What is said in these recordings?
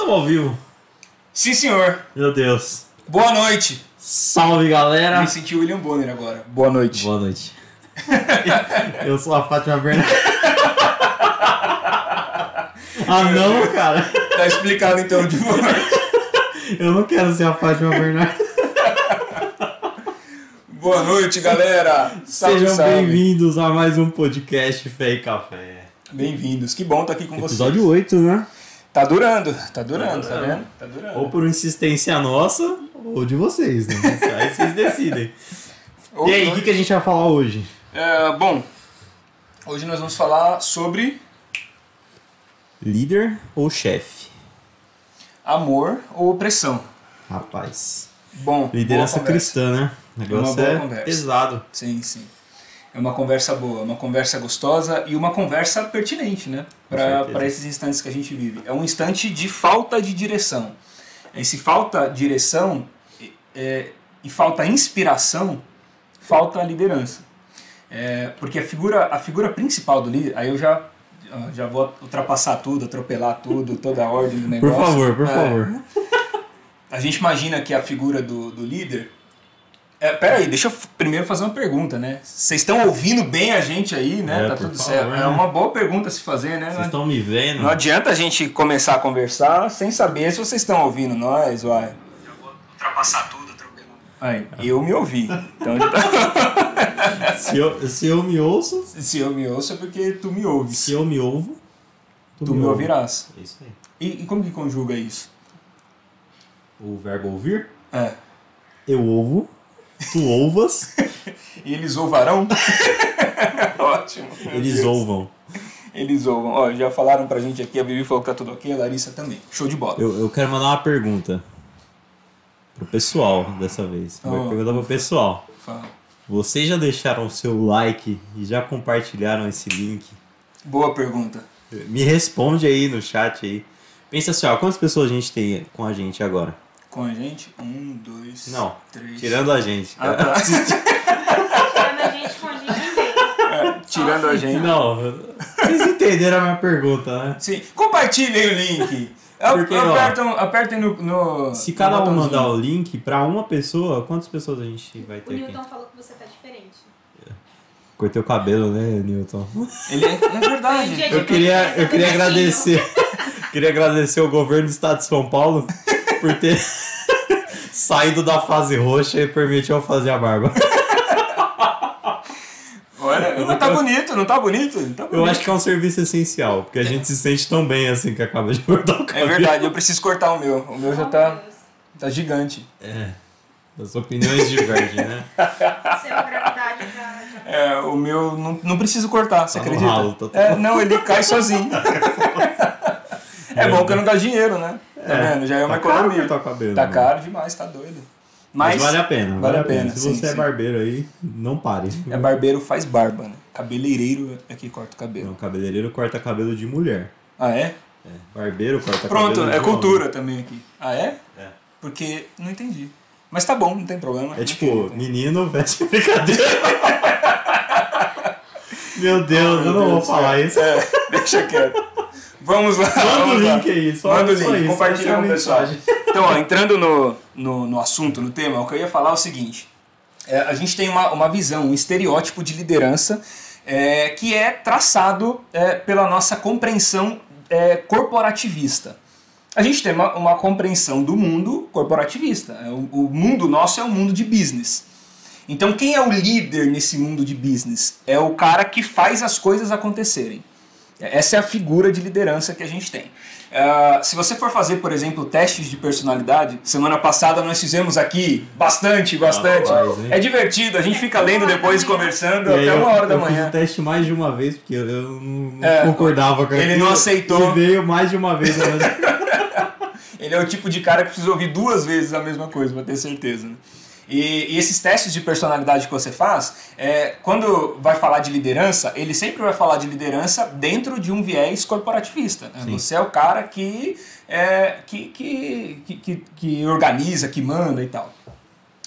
Estamos ao vivo. Sim, senhor. Meu Deus. Boa noite. Salve, galera. Me senti o William Bonner agora. Boa noite. Boa noite. Eu sou a Fátima Bernardes. ah, não, cara. Tá explicado então de boa noite. Eu não quero ser a Fátima Bernardes. Boa noite, galera. Salve, Sejam bem-vindos a mais um podcast Fé e Café. Bem-vindos. Que bom estar aqui com Episódio vocês. 8, né? Tá durando, tá durando, Tá tá, durando. vendo? Tá durando. Ou por insistência nossa, ou de vocês, né? Aí vocês decidem. Ou E aí, o que, que a gente vai falar hoje? É, bom, hoje nós vamos falar sobre Líder ou chefe? amor ou opressão. Rapaz. Bom, Liderança cristã, né? O negócio boa é conversa. pesado. Sim, sim. É uma conversa boa, uma conversa gostosa e uma conversa pertinente, né? Para esses instantes que a gente vive. É um instante de falta de direção. Esse falta direção é, e falta inspiração, falta liderança. É, porque a figura, a figura principal do líder, aí eu já, já vou ultrapassar tudo, atropelar tudo, toda a ordem do Por negócio. favor, por É, favor. a gente imagina que a figura do, do líder. É, peraí, deixa eu primeiro fazer uma pergunta, né? Vocês estão ouvindo bem a gente aí, né? É, tá tudo favor, certo. né? É uma boa pergunta a se fazer, né? Vocês Não, estão me vendo? não adianta a gente começar a conversar sem saber se vocês estão ouvindo nós, uai. Já vou ultrapassar tudo, atropelar. Aí, eu me ouvi. Então, já tá- Se, eu, se eu me ouço, se eu me ouço é porque tu me ouves. se eu me ouvo, tu me ouvirás. É isso aí. E, e como que conjuga isso? O verbo ouvir, É. eu ouvo, tu ouvas, E eles ouvarão? Ótimo. eles Deus. ouvam. Eles ouvam. Ó, já falaram pra gente aqui, a Vivi falou que tá tudo ok, a Larissa também. Show de bola. Eu, eu quero mandar uma pergunta pro pessoal dessa vez. Oh. pergunta pro pessoal. Fala. Vocês já deixaram o seu like e já compartilharam esse link? Boa pergunta. Me responde aí no chat aí. Pensa assim, ó, quantas pessoas a gente tem com a gente agora? Com a gente, um, dois, Não, três. tirando a gente. Ah, tá. Tirando a gente com a gente inteiro. É, tirando a gente. Não, vocês entenderam a minha pergunta, né? Sim. Compartilhem o link. Porque, ó, apertam, apertem no, no. Se no cada um mandar o link pra uma pessoa, quantas pessoas a gente vai O ter aqui? Newton falou que você tá diferente. Cortei o cabelo, né, Newton? Ele é, é verdade. Eu queria, eu queria agradecer. Queria agradecer o governo do estado de São Paulo por ter saído da fase roxa e permitiu eu fazer a barba. Olha, não tá bonito, não tá bonito? Não tá bonito. Eu acho que é um serviço essencial, porque a gente se sente tão bem assim que acaba de cortar o É cabelo. verdade, eu preciso cortar o meu. O meu já tá, tá gigante. É. As opiniões divergem, né? Já... É, o meu não, não preciso cortar, você Tá acredita? ralo, tá é, não, ele cai sozinho. é bom que não gasta dinheiro, né? Tá É, vendo? Já é uma tá caro economia. cortar o cabelo, Tá né? caro demais, tá doido. Mas, Mas, vale a pena, vale a pena, Se sim, você é sim. barbeiro aí, não pare. é barbeiro faz barba, né? Cabeleireiro é que corta o cabelo. Não, cabeleireiro corta cabelo de mulher. Ah, é? É, barbeiro corta Pronto, cabelo de é homem. cultura também aqui. Ah, é? É. Porque não entendi. Mas tá bom, não tem problema. É Não tipo, menino veste brincadeira. Meu Deus, eu não Meu vou Deus do falar céu. isso. É, deixa quieto. Vamos lá. Manda o link aí, só, Manda o link, isso, compartilha é com o pessoal. mensagem. Então, ó, entrando no, no, no assunto, no tema, o que eu ia falar é o seguinte: É, a gente tem uma, uma visão, um estereótipo de liderança é, que é traçado é, pela nossa compreensão é, corporativista. A gente tem uma, uma compreensão do mundo corporativista. É, O, o mundo nosso é um mundo de business. Então, quem é o líder nesse mundo de business? É o cara que faz as coisas acontecerem. Essa é a figura de liderança que a gente tem. Ah, se você for fazer, por exemplo, testes de personalidade, semana passada nós fizemos aqui bastante, bastante. Rapaz, é divertido, a gente fica lendo depois, conversando E até eu- uma hora da eu fiz manhã. o teste mais de uma vez, porque eu, eu não, não É, concordava com ele não aceitou. E veio mais de uma vez. né? Ele é o tipo de cara que precisa ouvir duas vezes a mesma coisa para ter certeza. né? E, e esses testes de personalidade que você faz, é, quando vai falar de liderança, ele sempre vai falar de liderança dentro de um viés corporativista. né? Você é o cara que, é, que, que, que, que, que organiza, que manda e tal.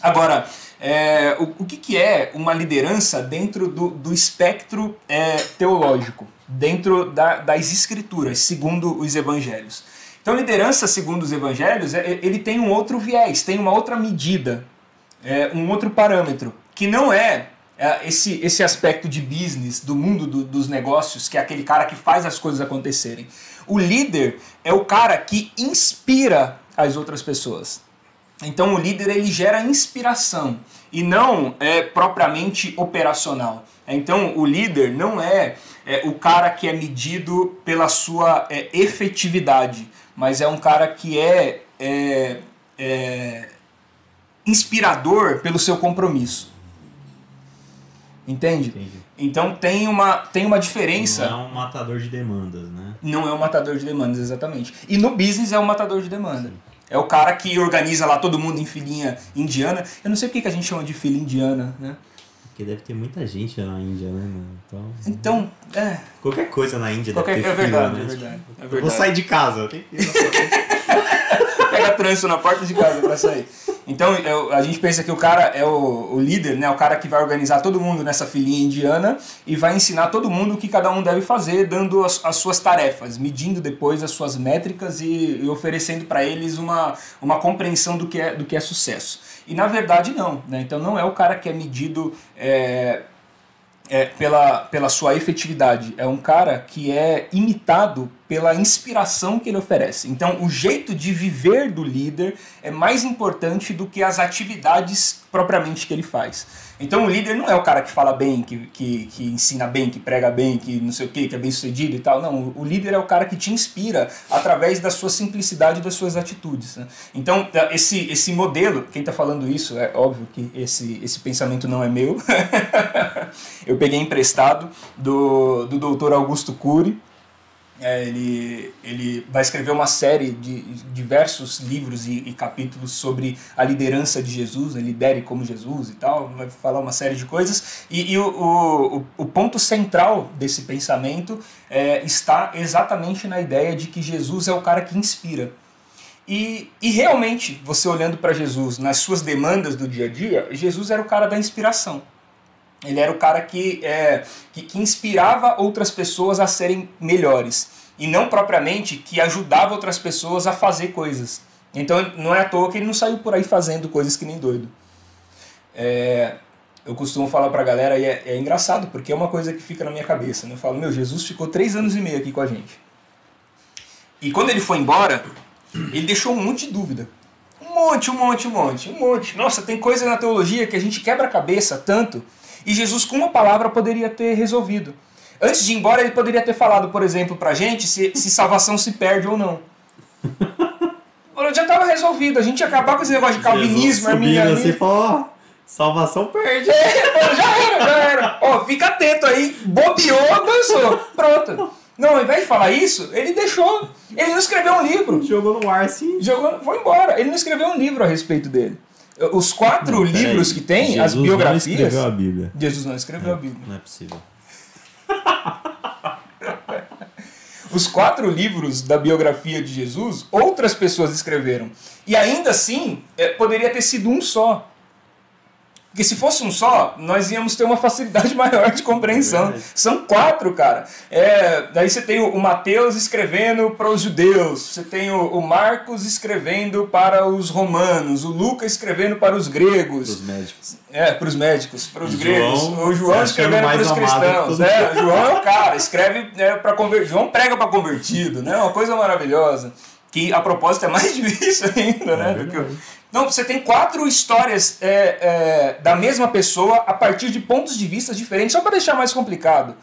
Agora, é, o, o que, que é uma liderança dentro do, do espectro é, teológico, dentro da- das escrituras, segundo os evangelhos? Então, liderança, segundo os evangelhos, é- ele tem um outro viés, tem uma outra medida, é, um outro parâmetro, que não é, é, esse, esse aspecto de business, do mundo do- dos negócios, que é aquele cara que faz as coisas acontecerem. O líder é o cara que inspira as outras pessoas. Então o líder ele gera inspiração e não é propriamente operacional. Então o líder não é, é, o cara que é medido pela sua é, efetividade, mas é um cara que é, é, é inspirador pelo seu compromisso. Entende? Entendi. Então tem uma, tem uma diferença. Não é um matador de demandas, né? Não é um matador de demandas, exatamente. E no business é um matador de demanda. É o cara que organiza lá todo mundo em filinha indiana. Eu não sei porque que a gente chama de fila indiana, né? Porque deve ter muita gente na Índia, né, mano? Então. Então, é. Qualquer coisa na Índia Qualquer, deve é ter fila, verdade, né? é verdade. É Eu verdade. vou sair de casa, tem fila. Pega trânsito na porta de casa pra sair. Então, eu- a gente pensa que o cara é o, o líder, né? O cara que vai organizar todo mundo nessa filinha indiana e vai ensinar todo mundo o que cada um deve fazer, dando as, as suas tarefas, medindo depois as suas métricas e, e oferecendo para eles uma, uma compreensão do que, é, do que é sucesso. E na verdade não, né? Então não é o cara que é medido é, é, pela, pela sua efetividade. É um cara que é imitado pela inspiração que ele oferece. Então, o jeito de viver do líder é mais importante do que as atividades propriamente que ele faz. Então, o líder não é o cara que fala bem, que, que, que ensina bem, que prega bem, que não sei o que, que é bem sucedido e tal. Não, o líder é o cara que te inspira através da sua simplicidade e das suas atitudes. né? Então, esse, esse modelo, quem está falando isso, é óbvio que esse, esse pensamento não é meu. Eu peguei emprestado do, do doutor Augusto Cury. É, ele, ele vai escrever uma série de diversos livros e, e capítulos sobre a liderança de Jesus, né? lidere como Jesus e tal, vai falar uma série de coisas. E, e o, o, o ponto central desse pensamento é, está exatamente na ideia de que Jesus é o cara que inspira. E, e realmente, você olhando para Jesus nas suas demandas do dia a dia, Jesus era o cara da inspiração. Ele era o cara que, é, que, que inspirava outras pessoas a serem melhores. E não propriamente que ajudava outras pessoas a fazer coisas. Então não é à toa que ele não saiu por aí fazendo coisas que nem doido. É, eu costumo falar pra galera, e é, é engraçado, porque é uma coisa que fica na minha cabeça. Né? Eu falo, meu, Jesus ficou três anos e meio aqui com a gente. E quando ele foi embora, ele deixou um monte de dúvida. Um monte, um monte, um monte, um monte. Nossa, tem coisa na teologia que a gente quebra a cabeça tanto. E Jesus, com uma palavra, poderia ter resolvido. Antes de ir embora, ele poderia ter falado, por exemplo, pra gente se, se salvação se perde ou não. Já estava resolvido. A gente ia acabar com esse negócio de calvinismo, arminianismo. Você falou, salvação perde. Pô, já era, já era. Ó, fica atento aí. Bobeou, dançou. Pronto. Não, ao invés de falar isso, ele deixou. Ele não escreveu um livro. Jogou no ar assim. Jogou, foi embora. Ele não escreveu um livro a respeito dele. Os quatro Não, livros peraí. que tem, Jesus as biografias. Não escreveu a Bíblia. Jesus não escreveu a Bíblia. Não é possível. Os quatro livros da biografia de Jesus, outras pessoas escreveram. E ainda assim, é, poderia ter sido um só. Porque se fosse um só, nós íamos ter uma facilidade maior de compreensão. verdade. São quatro, cara. É, daí você tem o, Mateus escrevendo para os judeus, você tem o, o Marcos escrevendo para os romanos, o Lucas escrevendo para os gregos. Os médicos. É, para os médicos, para os João, gregos. O João escrevendo para os cristãos. É, o João é o cara, escreve é, para convertido. João prega para convertido, né? Uma coisa maravilhosa. Que a propósito é mais difícil ainda, né? do que o-. Não, você tem quatro histórias é, é, da mesma pessoa a partir de pontos de vista diferentes, só para deixar mais complicado.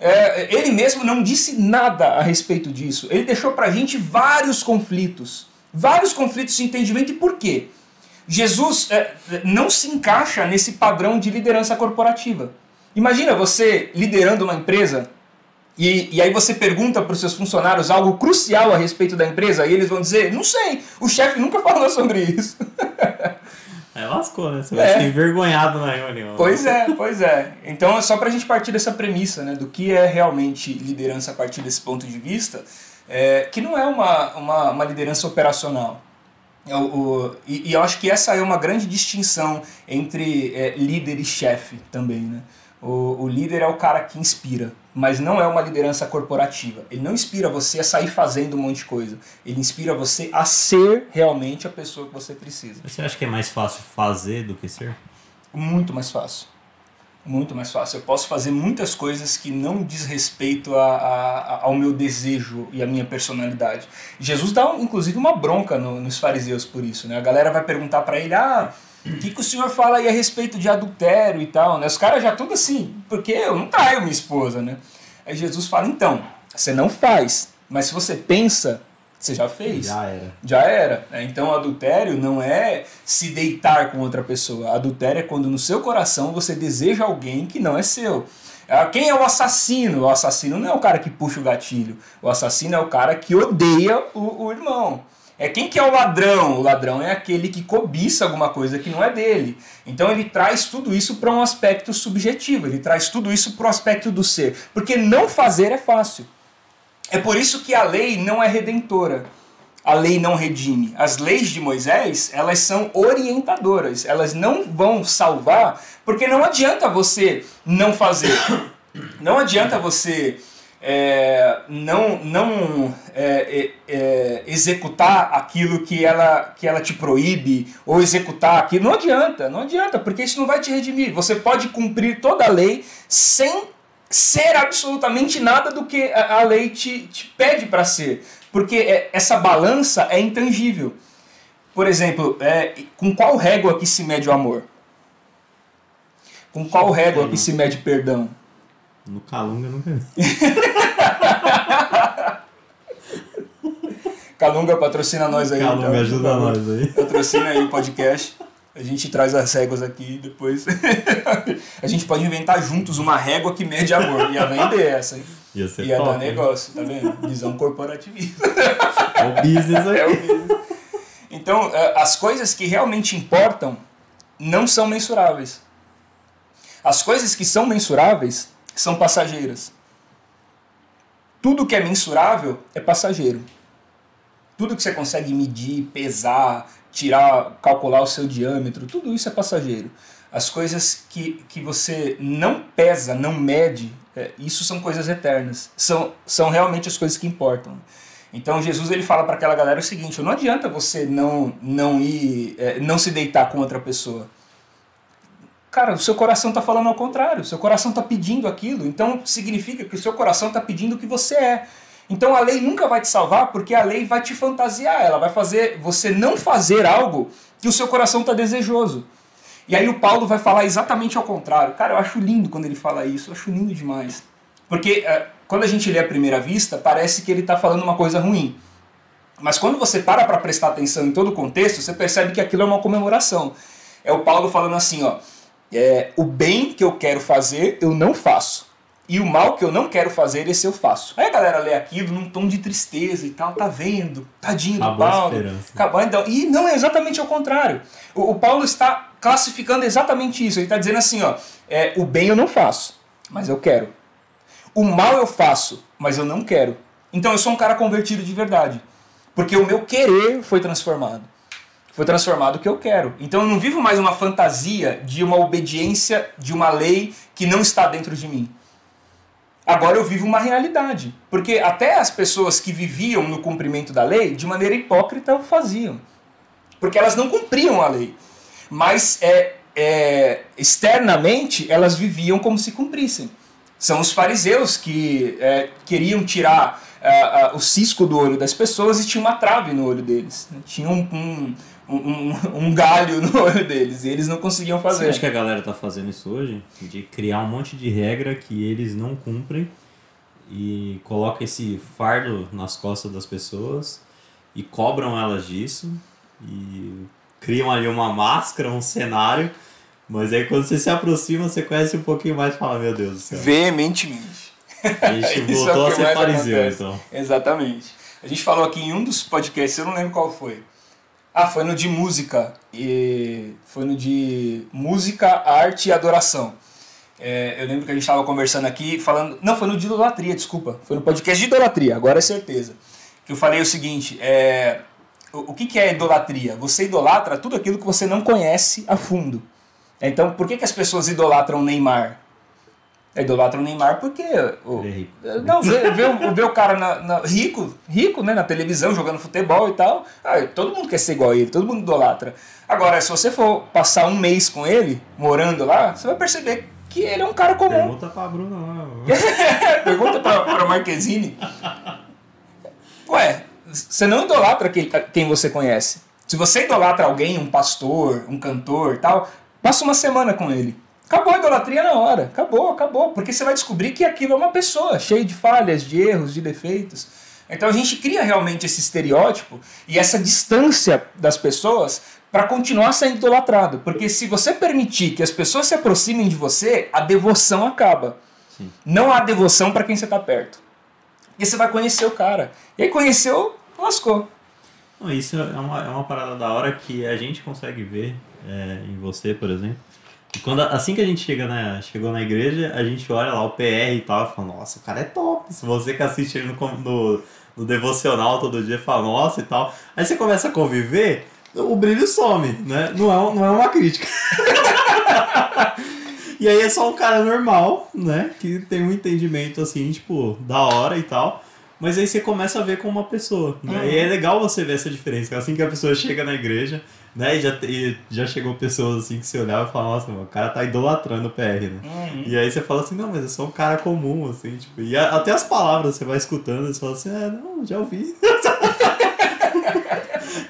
É, ele mesmo não disse nada a respeito disso. Ele deixou pra gente vários conflitos. Vários conflitos de entendimento. E por quê? Jesus é, não se encaixa nesse padrão de liderança corporativa. Imagina você liderando uma empresa e, e aí você pergunta para os seus funcionários algo crucial a respeito da empresa e eles vão dizer, não sei, o chefe nunca falou sobre isso. Aí lascou, né? Você vai É. ser envergonhado na reunião. Pois é, pois é. Então é só pra gente partir dessa premissa, né, do que é realmente liderança a partir desse ponto de vista, é, que não é uma, uma, uma liderança operacional. É o- o- e, e eu acho que essa é uma grande distinção entre é, líder e chefe também, né? O, o líder é o cara que inspira, mas não é uma liderança corporativa. Ele não inspira você a sair fazendo um monte de coisa. Ele inspira você a ser realmente a pessoa que você precisa. Você acha que é mais fácil fazer do que ser? Muito mais fácil. Muito mais fácil. Eu posso fazer muitas coisas que não diz respeito a, a, ao meu desejo e à minha personalidade. Jesus dá, inclusive, uma bronca no, nos fariseus por isso. Né? A galera vai perguntar para ele: ah, o que, que o senhor fala aí a respeito de adultério e tal? Né? Os caras já tudo assim, porque eu não traio minha esposa, né? Aí Jesus fala, então, você não faz, mas se você pensa, você já fez. Já era. Já era. né? Então, adultério não é se deitar com outra pessoa. Adultério é quando no seu coração você deseja alguém que não é seu. Ah, Quem é o assassino? O assassino não é o cara que puxa o gatilho. O assassino é o cara que odeia o, o irmão. É quem que é o ladrão? O ladrão é aquele que cobiça alguma coisa que não é dele. Então ele traz tudo isso para um aspecto subjetivo, ele traz tudo isso para o aspecto do ser. Porque não fazer é fácil. É por isso que a lei não é redentora. A lei não redime. As leis de Moisés, elas são orientadoras. Elas não vão salvar, porque não adianta você não fazer. Não adianta você é, não, não é, é, é, executar aquilo que ela, que ela te proíbe, ou executar aquilo. Não adianta, não adianta, porque isso não vai te redimir. Você pode cumprir toda a lei sem ser absolutamente nada do que a a lei te, te pede para ser. Porque é, essa balança é intangível. Por exemplo, é, com qual régua que se mede o amor? Com qual régua que se mede perdão? No Calunga nunca vi. Calunga patrocina nós aí. Calunga então, ajuda nós aí. Patrocina aí o podcast. A gente traz as réguas aqui e depois. a gente pode inventar juntos uma régua que mede amor. Ia vender essa, hein? Ia ser Ia top, dar negócio, tá vendo? Visão corporativista. É o business É o aqui. business. Então, eh, as coisas que realmente importam não são mensuráveis. As coisas que são mensuráveis são passageiras. Tudo que é mensurável é passageiro. Tudo que você consegue medir, pesar, tirar, calcular o seu diâmetro, tudo isso é passageiro. As coisas que, que você não pesa, não mede, é, isso são coisas eternas. São, são realmente as coisas que importam. Então Jesus ele fala para aquela galera o seguinte: não adianta você não não ir, é, não se deitar com outra pessoa. Cara, o seu coração está falando ao contrário. O seu coração está pedindo aquilo. Então significa que o seu coração está pedindo o que você é. Então a lei nunca vai te salvar porque a lei vai te fantasiar. Ela vai fazer você não fazer algo que o seu coração está desejoso. E aí o Paulo vai falar exatamente ao contrário. Cara, eu acho lindo quando ele fala isso. Eu acho lindo demais. Porque é, quando a gente lê à primeira vista, parece que ele está falando uma coisa ruim. Mas quando você para para prestar atenção em todo o contexto, você percebe que aquilo é uma comemoração. É o Paulo falando assim, ó, é, o bem que eu quero fazer, eu não faço. E o mal que eu não quero fazer, esse eu faço. Aí a galera lê aquilo num tom de tristeza e tal, tá vendo? Tadinho do Acabou Paulo. Acabou, então. E não é exatamente ao contrário. O, o Paulo está classificando exatamente isso. Ele está dizendo assim, ó, é, o bem eu não faço, mas eu quero. O mal eu faço, mas eu não quero. Então eu sou um cara convertido de verdade. Porque o meu querer foi transformado. Foi transformado o que eu quero. Então eu não vivo mais uma fantasia de uma obediência de uma lei que não está dentro de mim. Agora eu vivo uma realidade. Porque até as pessoas que viviam no cumprimento da lei, de maneira hipócrita, o faziam. Porque elas não cumpriam a lei. Mas é, é, externamente elas viviam como se cumprissem. São os fariseus que é, queriam tirar é, o cisco do olho das pessoas e tinha uma trave no olho deles. né? Tinha um, um, um, um galho no olho deles e eles não conseguiam Você fazer. acha que a galera tá fazendo isso hoje? De criar um monte de regra que eles não cumprem e coloca esse fardo nas costas das pessoas e cobram elas disso e criam ali uma máscara, um cenário, mas aí quando você se aproxima, você conhece um pouquinho mais e fala, meu Deus do céu. Veementemente. A gente é voltou a que ser fariseu, então. Exatamente. A gente falou aqui em um dos podcasts, eu não lembro qual foi. Ah, foi no de música. E foi no de música, arte e adoração. É, eu lembro que a gente estava conversando aqui, falando. Não, foi no de idolatria, desculpa. Foi no podcast de idolatria, agora é certeza. Que eu falei o seguinte: é, o, o que, que é idolatria? Você idolatra tudo aquilo que você não conhece a fundo. Então, por que, que as pessoas idolatram Neymar? É idolatra o Neymar porque. O, é rico. não, vê, vê, o- vê o cara na, na- rico, rico, né, na televisão, jogando futebol e tal. Ah, todo mundo quer ser igual a ele, todo mundo idolatra. Agora, se você for passar um mês com ele, morando lá, você vai perceber que ele é um cara comum. Pergunta pra Bruna lá. Pergunta pra, pra Marquezine. Ué, você não idolatra quem, quem você conhece. Se você idolatra alguém, um pastor, um cantor e tal, passa uma semana com ele. Acabou a idolatria na hora. Acabou, acabou. Porque você vai descobrir que aquilo é uma pessoa cheia de falhas, de erros, de defeitos. Então a gente cria realmente esse estereótipo e essa distância das pessoas para continuar sendo idolatrado. Porque se você permitir que as pessoas se aproximem de você, a devoção acaba. Sim. Não há devoção para quem você está perto. E você vai conhecer o cara. E aí conheceu, lascou. Isso é uma, é uma parada da hora que a gente consegue ver é, em você, por exemplo. E quando, assim que a gente chega na, chegou na igreja, a gente olha lá o PR e tal e fala, nossa, o cara é top. Se você que assiste ele no, no, no devocional todo dia fala, nossa e tal. Aí você começa a conviver, o brilho some, né? Não é, não é uma crítica. E aí é só um cara normal, né? Que tem um entendimento assim, tipo, da hora e tal. Mas aí você começa a ver como uma pessoa. Né? Uhum. E é legal você ver essa diferença. Assim que a pessoa chega na igreja, né? E já, e já chegou pessoas assim que você olhava e falava, nossa, mano, o cara tá idolatrando o PR, né? E aí você fala assim, não, mas é só um cara comum, assim, tipo, e a- até as palavras você vai escutando, você fala assim, é, não, já ouvi.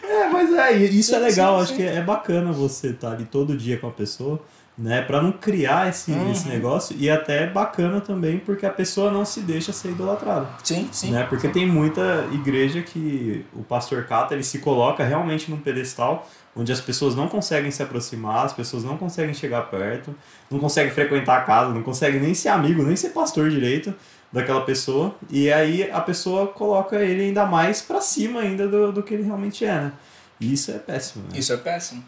é, mas é, isso é legal, acho que é bacana você estar ali todo dia com a pessoa, né, pra não criar esse, Uhum. esse negócio, e até é bacana também porque a pessoa não se deixa ser idolatrada. Sim, sim. Né? Porque tem muita igreja que o pastor Cata ele se coloca realmente num pedestal onde as pessoas não conseguem se aproximar, as pessoas não conseguem chegar perto, não conseguem frequentar a casa, não conseguem nem ser amigo, nem ser pastor direito daquela pessoa. E aí a pessoa coloca ele ainda mais pra cima ainda do, do que ele realmente é, né? E isso é péssimo. Né? Isso é péssimo.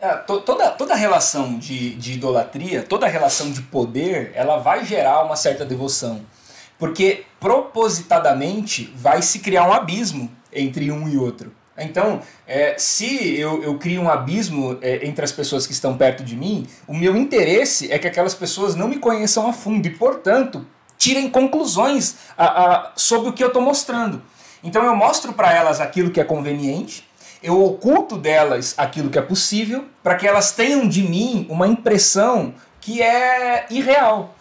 É, to- toda, toda relação de, de idolatria, toda relação de poder, ela vai gerar uma certa devoção. Porque propositadamente vai se criar um abismo entre um e outro. Então, é, se eu, eu crio um abismo é, entre as pessoas que estão perto de mim, o meu interesse é que aquelas pessoas não me conheçam a fundo e, portanto, tirem conclusões a, a- sobre o que eu estou mostrando. Então, eu mostro para elas aquilo que é conveniente, eu oculto delas aquilo que é possível, para que elas tenham de mim uma impressão que é irreal.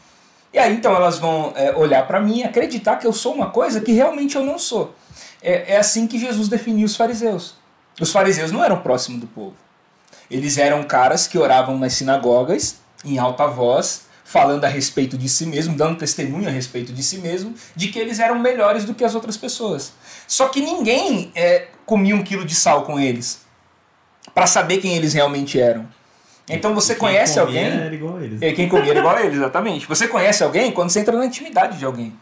E aí então elas vão é, olhar para mim e acreditar que eu sou uma coisa que realmente eu não sou. É, é assim que Jesus definiu os fariseus. Os fariseus não eram próximos do povo. Eles eram caras que oravam nas sinagogas, em alta voz, falando a respeito de si mesmo, dando testemunho a respeito de si mesmo, de que eles eram melhores do que as outras pessoas. Só que ninguém é, comia um quilo de sal com eles, para saber quem eles realmente eram. Então você quem conhece comia alguém. Era igual a eles. É quem comia era igual a ele, exatamente. Você conhece alguém quando você entra na intimidade de alguém.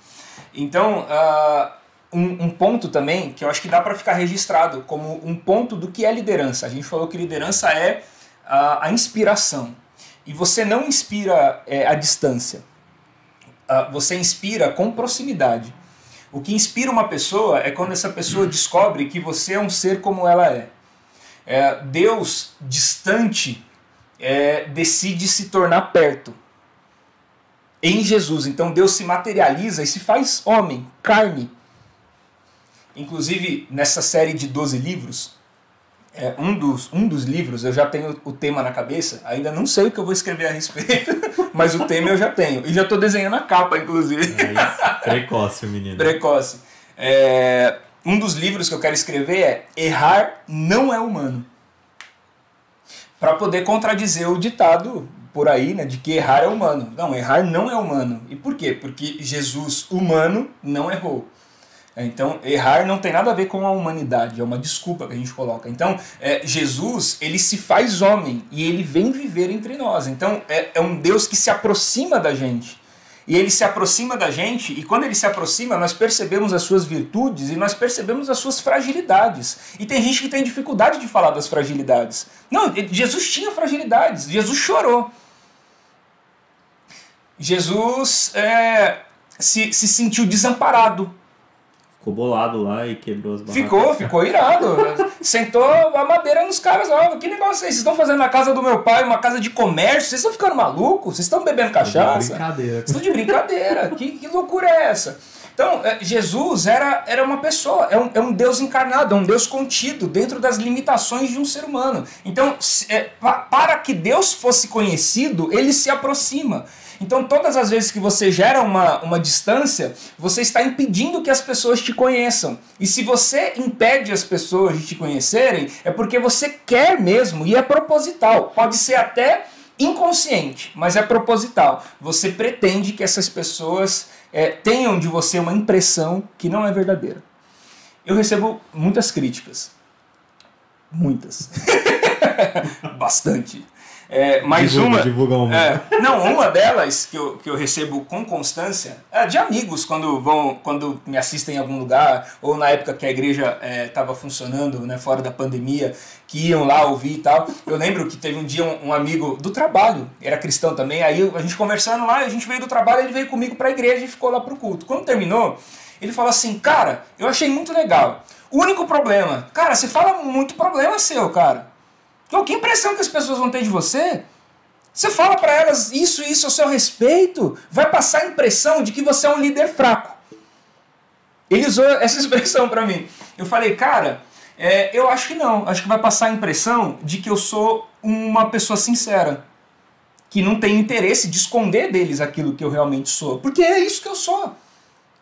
Então, ah, um, um ponto também que eu acho que dá para ficar registrado como um ponto do que é liderança. A gente falou que liderança é ah, a inspiração. E você não inspira é, à distância. Ah, você inspira com proximidade. O que inspira uma pessoa é quando essa pessoa descobre que você é um ser como ela é. É, Deus distante é, decide se tornar perto em Jesus. Então Deus se materializa e se faz homem, carne. Inclusive, nessa série de 12 livros, é, um, dos, um dos livros eu já tenho o tema na cabeça, ainda não sei o que eu vou escrever a respeito, mas o tema eu já tenho. E já estou desenhando a capa, inclusive. É isso. Precoce menino. Precoce. É, um dos livros que eu quero escrever é Errar não é humano. Para poder contradizer o ditado por aí, né, de que errar é humano. Não, errar não é humano. E por quê? Porque Jesus, humano, não errou. Então, errar não tem nada a ver com a humanidade, é uma desculpa que a gente coloca. Então, é, Jesus, ele se faz homem e ele vem viver entre nós. Então, é, é um Deus que se aproxima da gente. E ele se aproxima da gente, e quando ele se aproxima, nós percebemos as suas virtudes e nós percebemos as suas fragilidades. E tem gente que tem dificuldade de falar das fragilidades. Não, Jesus tinha fragilidades, Jesus chorou. Jesus é, se, se sentiu desamparado. Ficou bolado lá e quebrou as barracas. Ficou, ficou irado. Sentou a madeira nos caras. Ó, que negócio é esse? Vocês estão fazendo na casa do meu pai uma casa de comércio? Vocês estão ficando malucos? Vocês estão bebendo cachaça? Brincadeira. Vocês estão de brincadeira. que, que loucura é essa? Então, é, Jesus era, era uma pessoa, é um, é um Deus encarnado, é um Deus contido dentro das limitações de um ser humano. Então, se- é, pa- para que Deus fosse conhecido, ele se aproxima. Então, todas as vezes que você gera uma, uma distância, você está impedindo que as pessoas te conheçam. E se você impede as pessoas de te conhecerem, é porque você quer mesmo e é proposital. Pode ser até inconsciente, mas é proposital. Você pretende que essas pessoas é, tenham de você uma impressão que não é verdadeira. Eu recebo muitas críticas. Muitas. Bastante. É, mas Divulga, uma. divulga uma. É, não, uma delas que eu, que eu recebo com constância é de amigos quando vão quando me assistem em algum lugar, ou na época que a igreja estava funcionando, né, fora da pandemia, que iam lá ouvir e tal. Eu lembro que teve um dia um, um amigo do trabalho, era cristão também, aí a gente conversando lá, a gente veio do trabalho, ele veio comigo para a igreja e ficou lá pro culto. Quando terminou, ele falou assim: Cara, eu achei muito legal. O único problema, cara, você fala muito problema seu, cara. Então, que impressão que as pessoas vão ter de você? Você fala para elas isso e isso ao seu respeito, vai passar a impressão de que você é um líder fraco. Ele usou essa expressão para mim. Eu falei, cara, é, eu acho que não. Acho que vai passar a impressão de que eu sou uma pessoa sincera. Que não tem interesse de esconder deles aquilo que eu realmente sou. Porque é isso que eu sou.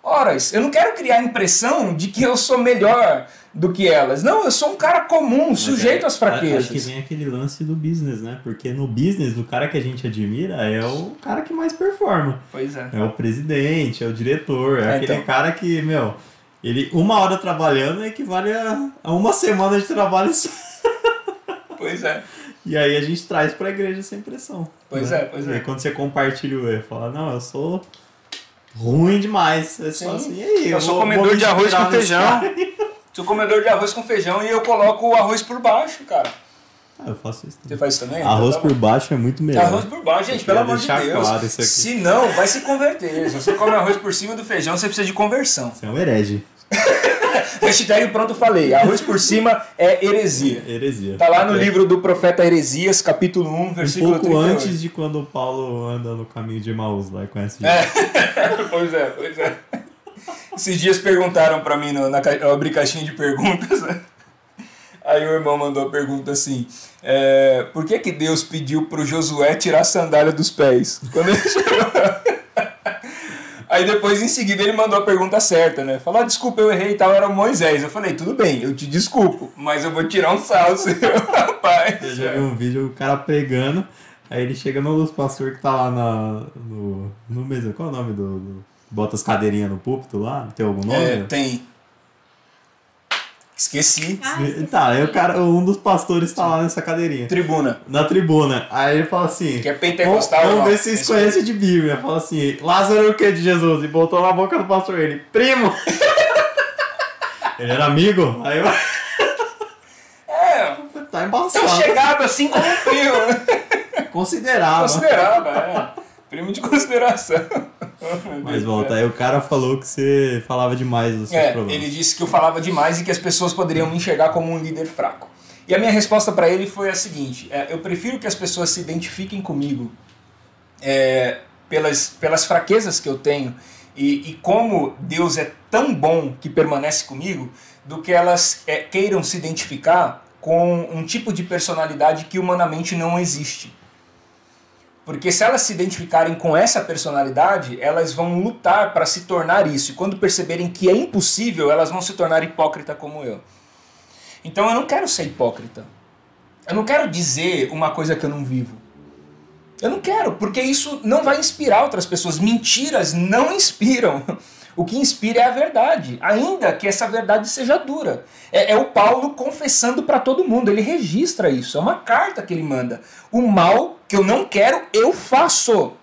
Ora, eu não quero criar a impressão de que eu sou melhor do que elas. Não, eu sou um cara comum, Mas sujeito é- às fraquezas. Acho que vem aquele lance do business, né? Porque no business, o cara que a gente admira é o cara que mais performa. Pois é. É o presidente, é o diretor, é, É, aquele então. cara que, meu, ele uma hora trabalhando equivale a, a uma semana de trabalho só. Pois é. E aí a gente traz pra igreja essa impressão. Pois né? é, pois E aí é. quando você compartilha o erro, fala, não, eu sou ruim demais. Você Sim. fala assim, e aí? Eu sou vou- comedor vou de arroz com feijão. cara. Sou comedor de arroz com feijão e eu coloco o arroz por baixo, cara. Ah, eu faço isso Você também. faz isso também? Arroz Então tá por baixo é muito melhor. Arroz por baixo, gente, pelo amor de Deus. claro isso aqui. Se não, vai se converter. Se você come arroz por cima do feijão, você precisa de conversão. Você é um herege. Hashtag pronto falei. Arroz por cima é heresia. Heresia. Tá lá no É. livro do profeta Heresias, capítulo 1, Um versículo pouco 38. antes de quando o Paulo anda no caminho de Emaús lá e conhece É. Jesus. pois é, pois é. Esses dias perguntaram pra mim, no, na, eu abri caixinha de perguntas, né? Aí o irmão mandou a pergunta assim: é, Por que, que Deus pediu pro Josué tirar a sandália dos pés? Quando ele chegou. Aí depois, em seguida, ele mandou a pergunta certa, né? Falou: ah, desculpa, eu errei e tal, era Moisés. Eu falei: tudo bem, eu te desculpo, mas eu vou tirar um sal, seu rapaz. Eu já vi um vídeo, o cara pregando, aí ele chega no pastor que tá lá na, no, no mesmo. Qual é o nome do. do- bota as cadeirinhas no púlpito lá? Tem algum nome? É, tem. Esqueci. Ah, esqueci. Tá, aí o cara, um dos pastores tá lá nessa cadeirinha. Tribuna. Na tribuna. Aí ele fala assim. Que é Vamos, pentecostal. vamos ver se vocês Isso conhecem de Bíblia. Fala assim, Lázaro é o que de Jesus? E botou na boca do pastor ele, primo! ele era amigo? Aí eu. É, Tá embaçado. tão chegado assim como um primo, né? Considerável. Considerava, é. Primo de consideração. Mas volta, aí o cara falou que você falava demais dos seus É, problemas. ele disse que eu falava demais e que as pessoas poderiam me enxergar como um líder fraco. E a minha resposta para ele foi a seguinte: é, eu prefiro que as pessoas se identifiquem comigo é, pelas, pelas fraquezas que eu tenho e, e como Deus é tão bom que permanece comigo, do que elas é, queiram se identificar com um tipo de personalidade que humanamente não existe. Porque se elas se identificarem com essa personalidade, elas vão lutar para se tornar isso. E quando perceberem que é impossível, elas vão se tornar hipócrita como eu. Então eu não quero ser hipócrita. Eu não quero dizer uma coisa que eu não vivo. Eu não quero, porque isso não vai inspirar outras pessoas. Mentiras não inspiram. O que inspira é a verdade, ainda que essa verdade seja dura. É, é o Paulo confessando para todo mundo, ele registra isso, é uma carta que ele manda. O mal que eu não quero, eu faço.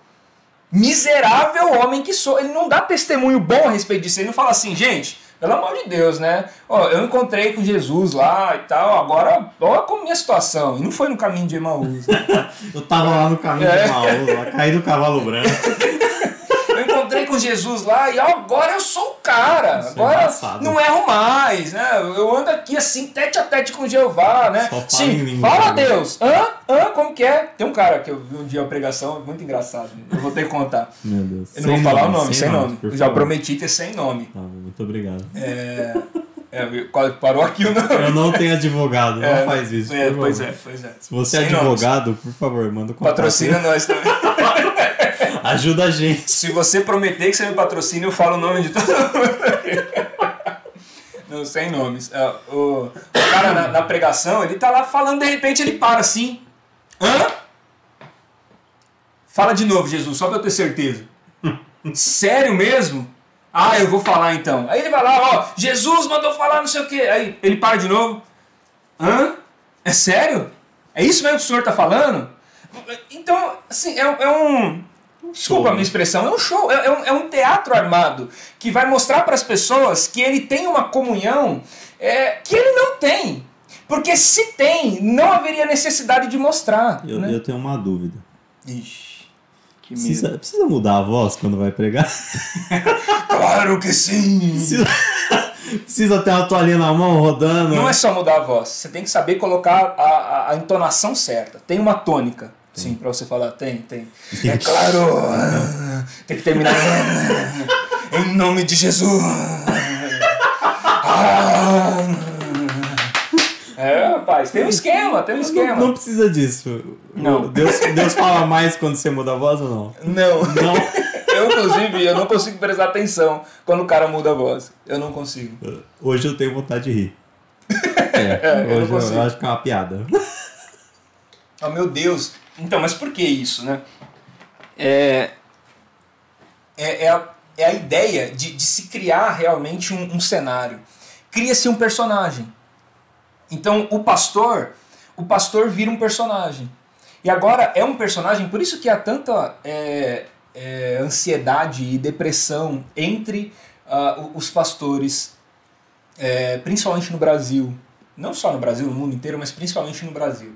Miserável homem que sou. Ele não dá testemunho bom a respeito disso. Ele não fala assim, gente, pelo amor de Deus, né? Ó, eu encontrei com Jesus lá e tal, agora olha como é minha situação. E não foi no caminho de Emaús. né? Eu tava lá no caminho É. de Maú, lá, caí do cavalo branco. Com Jesus lá e agora eu sou cara. Isso é Agora embaçado. não erro mais, né? Eu ando aqui assim, tete a tete com Jeová, né? Só fala Sim, fala né? Deus. Hã? Hã? Como que é? Tem um cara que eu vi um dia uma pregação, muito engraçado. Eu vou ter que contar. Meu Deus. Eu não vou falar o nome, sem, nome. nomes, Eu já prometi é sem nome. Tá, muito obrigado. É, é, quase parou aqui o nome. Eu não tenho advogado, não É, faz isso. É, pois é, pois é. Se você é Sem nomes. advogado, por favor, manda o contato. Patrocina nós também. Ajuda a gente. Se você prometer que você me patrocina, eu falo o nome de todo mundo. Não, sem nomes. É, o, cara na, na pregação, ele tá lá falando, de repente ele para assim. Hã? Fala de novo, Jesus, só pra eu ter certeza. Sério mesmo? Ah, eu vou falar então. Aí ele vai lá, ó, Jesus mandou falar não sei o quê. Aí ele para de novo. Hã? É sério? É isso mesmo que o senhor tá falando? Então, assim, é, é um. Desculpa a minha expressão, é um show, é, é um, é um teatro armado que vai mostrar para as pessoas que ele tem uma comunhão é, que ele não tem. Porque se tem, não haveria necessidade de mostrar. Eu, né? eu tenho uma dúvida. Ixi, que Precisa, precisa mudar a voz quando vai pregar? Claro que sim! Precisa, precisa ter uma toalhinha na mão rodando? Não é só mudar a voz, você tem que saber colocar a, a, a entonação certa. Tem uma tônica. Sim, pra você falar, tem, tem. Tem É que- claro! Tem que terminar. em nome de Jesus! Ah. É, rapaz, tem um esquema, tem um Não, esquema. não precisa disso. Não. Deus, Deus fala mais quando você muda a voz ou não? Não. Não. Eu, inclusive, eu não consigo prestar atenção quando o cara muda a voz. Eu não consigo. Hoje eu tenho vontade de rir. É, É, eu não hoje eu, consigo. acho que é uma piada. Oh, meu Deus. Então, mas por que isso, né? É, é, é, a, é a ideia de, de se criar realmente um, um cenário. Cria-se um personagem. Então, o pastor, o pastor vira um personagem. E agora é um personagem, por isso que há tanta é, é, ansiedade e depressão entre o- os pastores, é, principalmente no Brasil. Não só no Brasil, no mundo inteiro, mas principalmente no Brasil.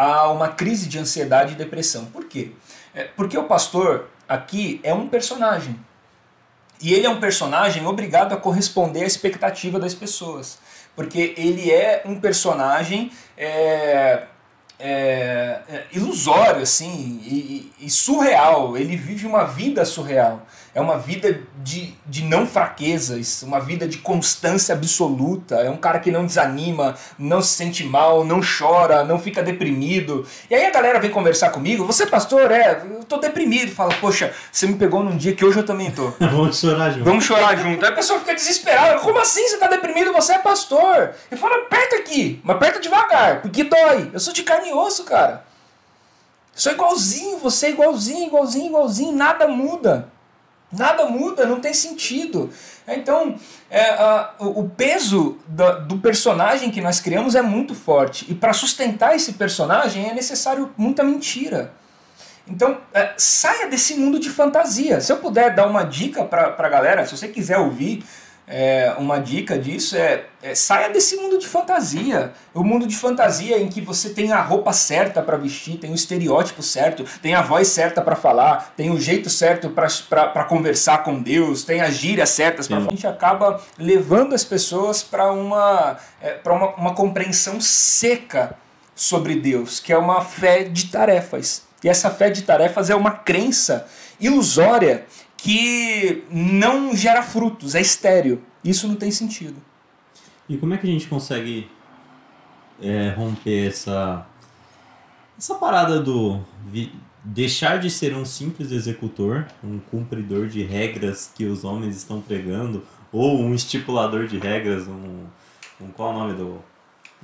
Há uma crise de ansiedade e depressão. Por quê? É, porque o pastor aqui é um personagem. E ele é um personagem obrigado a corresponder à expectativa das pessoas. Porque ele é um personagem é, é, é, ilusório, assim, e- e surreal. Ele vive uma vida surreal. É uma vida de, de não fraquezas, uma vida de constância absoluta. É um cara que não desanima, não se sente mal, não chora, não fica deprimido. E aí a galera vem conversar comigo, você pastor, é, eu tô deprimido. Fala, poxa, você me pegou num dia que hoje eu também tô. Vamos chorar junto. Vamos chorar junto. Aí a pessoa fica desesperada. Como assim? Você tá deprimido? Você é pastor. Eu falo, aperta aqui, mas aperta devagar, porque dói. Eu sou de carne e osso, cara. Eu sou igualzinho, você é igualzinho, igualzinho, igualzinho. Nada muda. Nada muda, não tem sentido. Então, é, a- o, peso da- do personagem que nós criamos é muito forte. E para sustentar esse personagem é necessário muita mentira. Então, é, saia desse mundo de fantasia. Se eu puder dar uma dica para a galera, se você quiser ouvir é, uma dica disso, é, é saia desse mundo de fantasia. O mundo de fantasia em que você tem a roupa certa para vestir, tem o estereótipo certo, tem a voz certa para falar, tem o jeito certo para conversar com Deus, tem as gírias certas. A gente acaba levando as pessoas para uma, é, pra uma, uma compreensão seca sobre Deus, que é uma fé de tarefas. E essa fé de tarefas é uma crença ilusória que não gera frutos, é estéreo. Isso não tem sentido. E como é que a gente consegue é, romper essa essa parada do vi- deixar de ser um simples executor, um cumpridor de regras que os homens estão pregando, ou um estipulador de regras, um, um qual é o nome do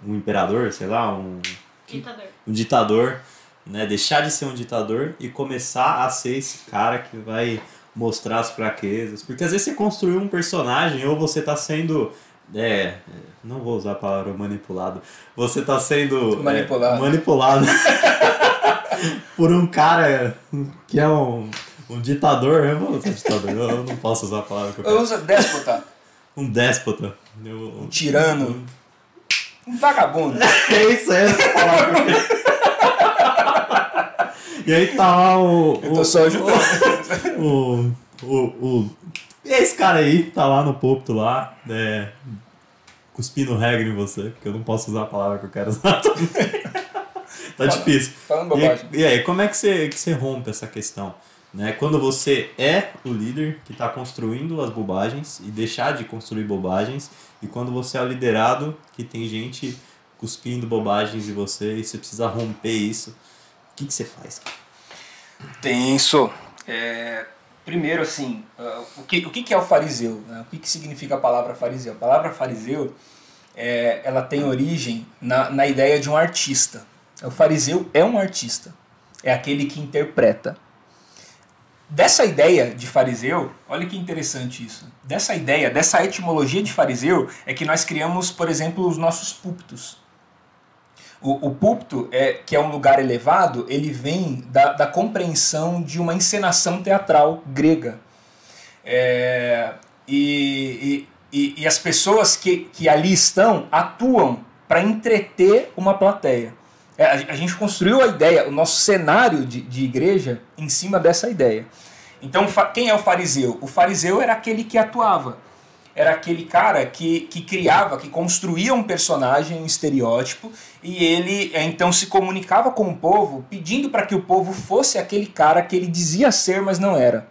um imperador, sei lá, um, Ditador. um ditador, né? Deixar de ser um ditador e começar a ser esse cara que vai mostrar as fraquezas. Porque às vezes você construiu um personagem ou você tá sendo. É, não vou usar a palavra manipulado. Você tá sendo. é, Manipulado. manipulado por um cara que é um, um ditador. Eu vou usar ditador, eu não posso usar a palavra que eu Eu uso déspota, Um déspota. Eu- um tirano, um vagabundo. É isso, é essa palavra. E aí tá lá o. Eu o- tô só ajudando. O. O. o é esse cara aí, tá lá no púlpito lá, é, cuspindo regra em você, porque eu não posso usar a palavra que eu quero usar também. tá difícil. Falando bobagem. E, e aí, como é que você, que você rompe essa questão? Né? Quando você é o líder que está construindo as bobagens e deixar de construir bobagens, e quando você é o liderado que tem gente cuspindo bobagens de você e você precisa romper isso, o que, você faz? Tenso. É, primeiro, assim, uh, o, que, o que é o fariseu? Né? O que, que significa a palavra fariseu? A palavra fariseu é, ela tem origem na, na ideia de um artista. O fariseu é um artista, é aquele que interpreta. Dessa ideia de fariseu, olha que interessante isso. Dessa ideia, dessa etimologia de fariseu, é que nós criamos, por exemplo, os nossos púlpitos. O, o púlpito, é, que é um lugar elevado, ele vem da, da compreensão de uma encenação teatral grega. É, e, e, e as pessoas que, que ali estão atuam para entreter uma plateia. É, a, gente construiu a ideia, o nosso cenário de, de igreja em cima dessa ideia. Então, quem é o fariseu? O fariseu era aquele que atuava. Era aquele cara que, que criava, que construía um personagem, um estereótipo, e ele é, então se comunicava com o povo, pedindo para que o povo fosse aquele cara que ele dizia ser, mas não era.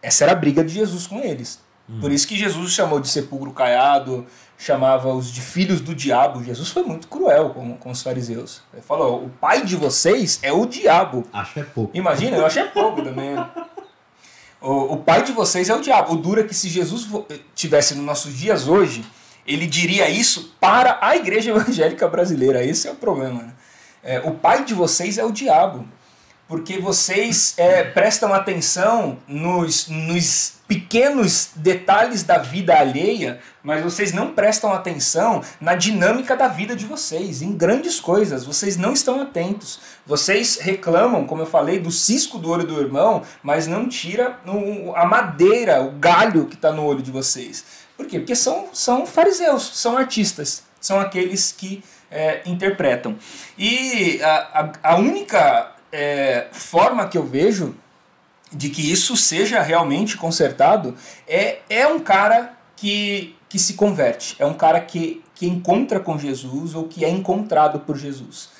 Essa era a briga de Jesus com eles. Hum. Por isso que Jesus chamou de sepulcro caiado, chamava-os de filhos do diabo. Jesus foi muito cruel com, com os fariseus. Ele falou: o pai de vocês é o diabo. Acho é pouco. Imagina, eu acho é pouco também. O, o pai de vocês é o diabo. O duro é que se Jesus tivesse nos nossos dias hoje, ele diria isso para a igreja evangélica brasileira. Esse é o problema. Né? É, o pai de vocês é o diabo porque vocês é, prestam atenção nos, nos pequenos detalhes da vida alheia, mas vocês não prestam atenção na dinâmica da vida de vocês, em grandes coisas. Vocês não estão atentos. Vocês reclamam, como eu falei, do cisco do olho do irmão, mas não tira a madeira, o galho que está no olho de vocês. Por quê? Porque são, são fariseus, são artistas, são aqueles que é, interpretam. E a, a, a única é, forma que eu vejo de que isso seja realmente consertado é, é um cara que, que se converte, é um cara que, que encontra com Jesus ou que é encontrado por Jesus.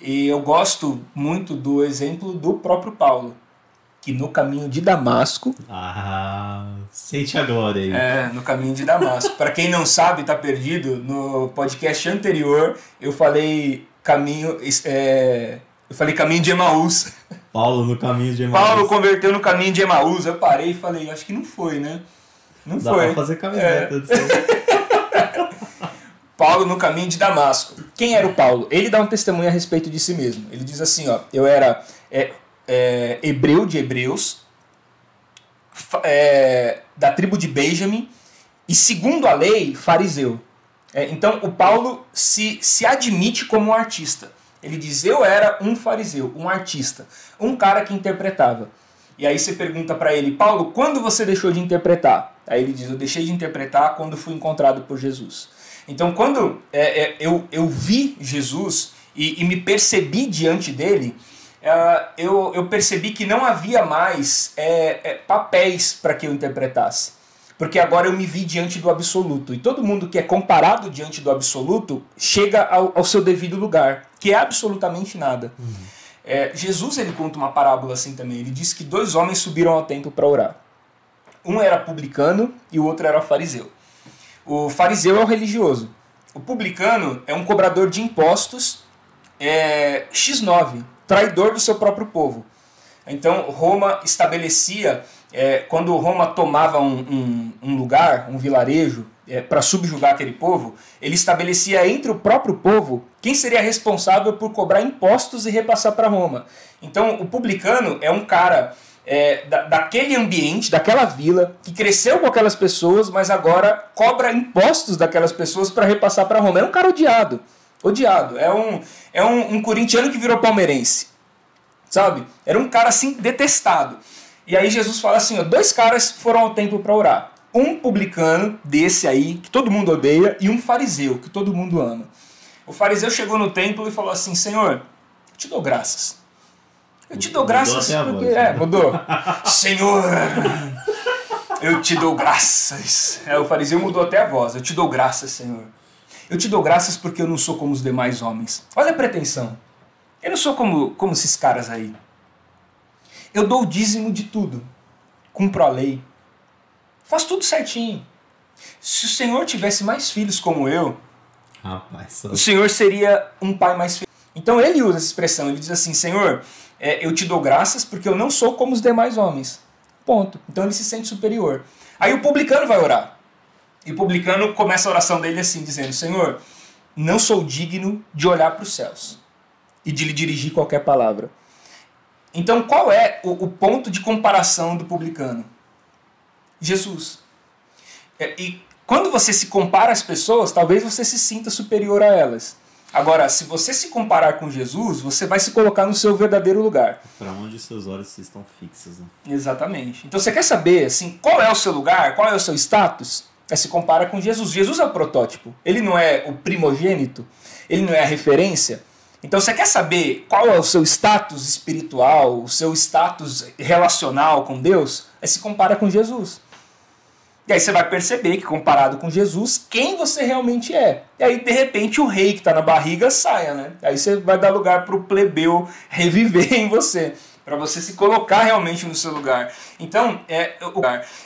E eu gosto muito do exemplo do próprio Paulo, que no caminho de Damasco. Ah, sente a glória aí. É, no caminho de Damasco. Para quem não sabe, tá perdido, no podcast anterior eu falei caminho. É, eu falei caminho de Emaús. Paulo no caminho de Emaús. Paulo converteu no caminho de Emaús. Eu parei e falei, acho que não foi, né? Não Dá foi. Pra fazer camiseta é. Paulo no caminho de Damasco. Quem era o Paulo? Ele dá um testemunho a respeito de si mesmo. Ele diz assim, ó, eu era é, é, hebreu de hebreus, é, da tribo de Benjamin, e segundo a lei, fariseu. É, então o Paulo se, se admite como um artista. Ele diz: Eu era um fariseu, um artista, um cara que interpretava. E aí você pergunta para ele: Paulo, quando você deixou de interpretar? Aí ele diz: Eu deixei de interpretar quando fui encontrado por Jesus. Então, quando é, é, eu, eu vi Jesus e, e me percebi diante dele, é, eu, eu percebi que não havia mais é, é, papéis para que eu interpretasse porque agora eu me vi diante do absoluto. E todo mundo que é comparado diante do absoluto chega ao, ao seu devido lugar, que é absolutamente nada. Uhum. É, Jesus ele conta uma parábola assim também. Ele diz que dois homens subiram ao templo para orar. Um era publicano e o outro era fariseu. O fariseu é o religioso. O publicano é um cobrador de impostos é, X9, traidor do seu próprio povo. Então Roma estabelecia é, quando Roma tomava um, um, um lugar, um vilarejo, é, para subjugar aquele povo, ele estabelecia entre o próprio povo quem seria responsável por cobrar impostos e repassar para Roma. Então, o publicano é um cara é, da, daquele ambiente, daquela vila, que cresceu com aquelas pessoas, mas agora cobra impostos daquelas pessoas para repassar para Roma. É um cara odiado. Odiado. É um, é um, um corintiano que virou palmeirense. Sabe? Era um cara assim detestado. E aí Jesus fala assim: ó, dois caras foram ao templo para orar. Um publicano, desse aí, que todo mundo odeia, e um fariseu, que todo mundo ama. O fariseu chegou no templo e falou assim: Senhor, eu te dou graças. Eu te dou graças mudou porque. Voz, é, né? mudou. Senhor, Eu te dou graças. É, o fariseu mudou até a voz. Eu te dou graças, Senhor. Eu te dou graças porque eu não sou como os demais homens. Olha a pretensão. Eu não sou como, como esses caras aí. Eu dou o dízimo de tudo. Cumpro a lei. Faço tudo certinho. Se o Senhor tivesse mais filhos como eu, Rapaz, o Senhor seria um pai mais feliz. Então ele usa essa expressão, ele diz assim: Senhor, é, eu te dou graças porque eu não sou como os demais homens. Ponto. Então ele se sente superior. Aí o publicano vai orar. E o publicano começa a oração dele assim, dizendo: Senhor, não sou digno de olhar para os céus e de lhe dirigir qualquer palavra. Então qual é o, o ponto de comparação do publicano? Jesus. É, e quando você se compara às pessoas, talvez você se sinta superior a elas. Agora, se você se comparar com Jesus, você vai se colocar no seu verdadeiro lugar. Para onde seus olhos estão fixos, né? Exatamente. Então você quer saber assim, qual é o seu lugar, qual é o seu status? É se compara com Jesus. Jesus é o protótipo. Ele não é o primogênito, ele não é a referência. Então você quer saber qual é o seu status espiritual, o seu status relacional com Deus? É se compara com Jesus. E aí você vai perceber que comparado com Jesus, quem você realmente é. E aí, de repente, o rei que está na barriga saia, né? Aí você vai dar lugar para o plebeu reviver em você. Para você se colocar realmente no seu lugar. Então, é, o,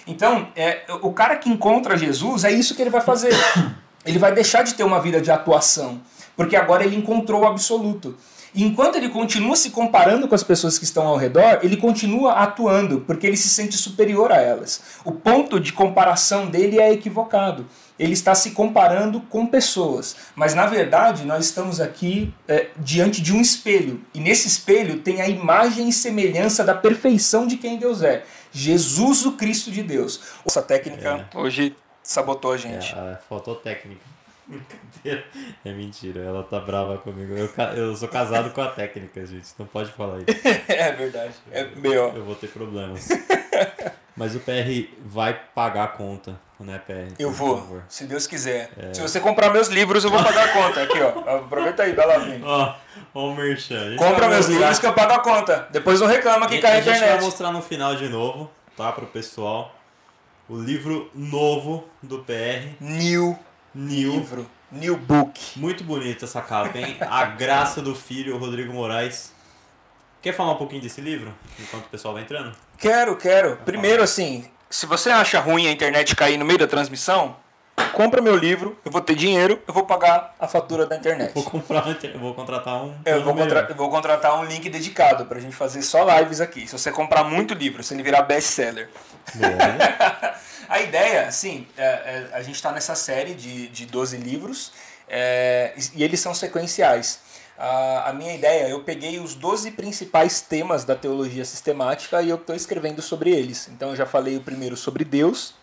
então é, o cara que encontra Jesus, é isso que ele vai fazer. Ele vai deixar de ter uma vida de atuação. Porque agora ele encontrou o absoluto. Enquanto ele continua se comparando com as pessoas que estão ao redor, ele continua atuando, porque ele se sente superior a elas. O ponto de comparação dele é equivocado. Ele está se comparando com pessoas. Mas na verdade, nós estamos aqui é, diante de um espelho. E nesse espelho tem a imagem e semelhança da perfeição de quem Deus é. Jesus, o Cristo de Deus. Essa técnica é. hoje sabotou a gente. É, faltou técnica. Brincadeira. É mentira, ela tá brava comigo. Eu, eu sou casado com a técnica, gente. Não pode falar isso. é verdade. É meu. Eu vou ter problemas. Mas o PR vai pagar a conta, né, PR? Eu vou, favor. se Deus quiser. É... Se você comprar meus livros, eu vou pagar a conta. Aqui, ó. Aproveita aí, vai lá vir. Ó, ó o merchan. Compra meus mostrar... livros que eu pago a conta. Depois não reclama que cai a internet. A gente vai mostrar no final de novo, tá, pro pessoal. O livro novo do PR. New New. Livro. New Book. Muito bonita essa capa, hein? A Graça do Filho, Rodrigo Moraes. Quer falar um pouquinho desse livro, enquanto o pessoal vai entrando? Quero, quero. Primeiro, assim, se você acha ruim a internet cair no meio da transmissão, compra meu livro, eu vou ter dinheiro, eu vou pagar a fatura da internet. Vou comprar, vou contratar um. Eu vou, contra, eu vou contratar um link dedicado pra gente fazer só lives aqui. Se você comprar muito livro, se ele virar best-seller. A ideia, assim, é, é, a gente está nessa série de, de 12 livros é, e eles são sequenciais. A, a minha ideia, eu peguei os 12 principais temas da teologia sistemática e eu estou escrevendo sobre eles. Então eu já falei o primeiro sobre Deus,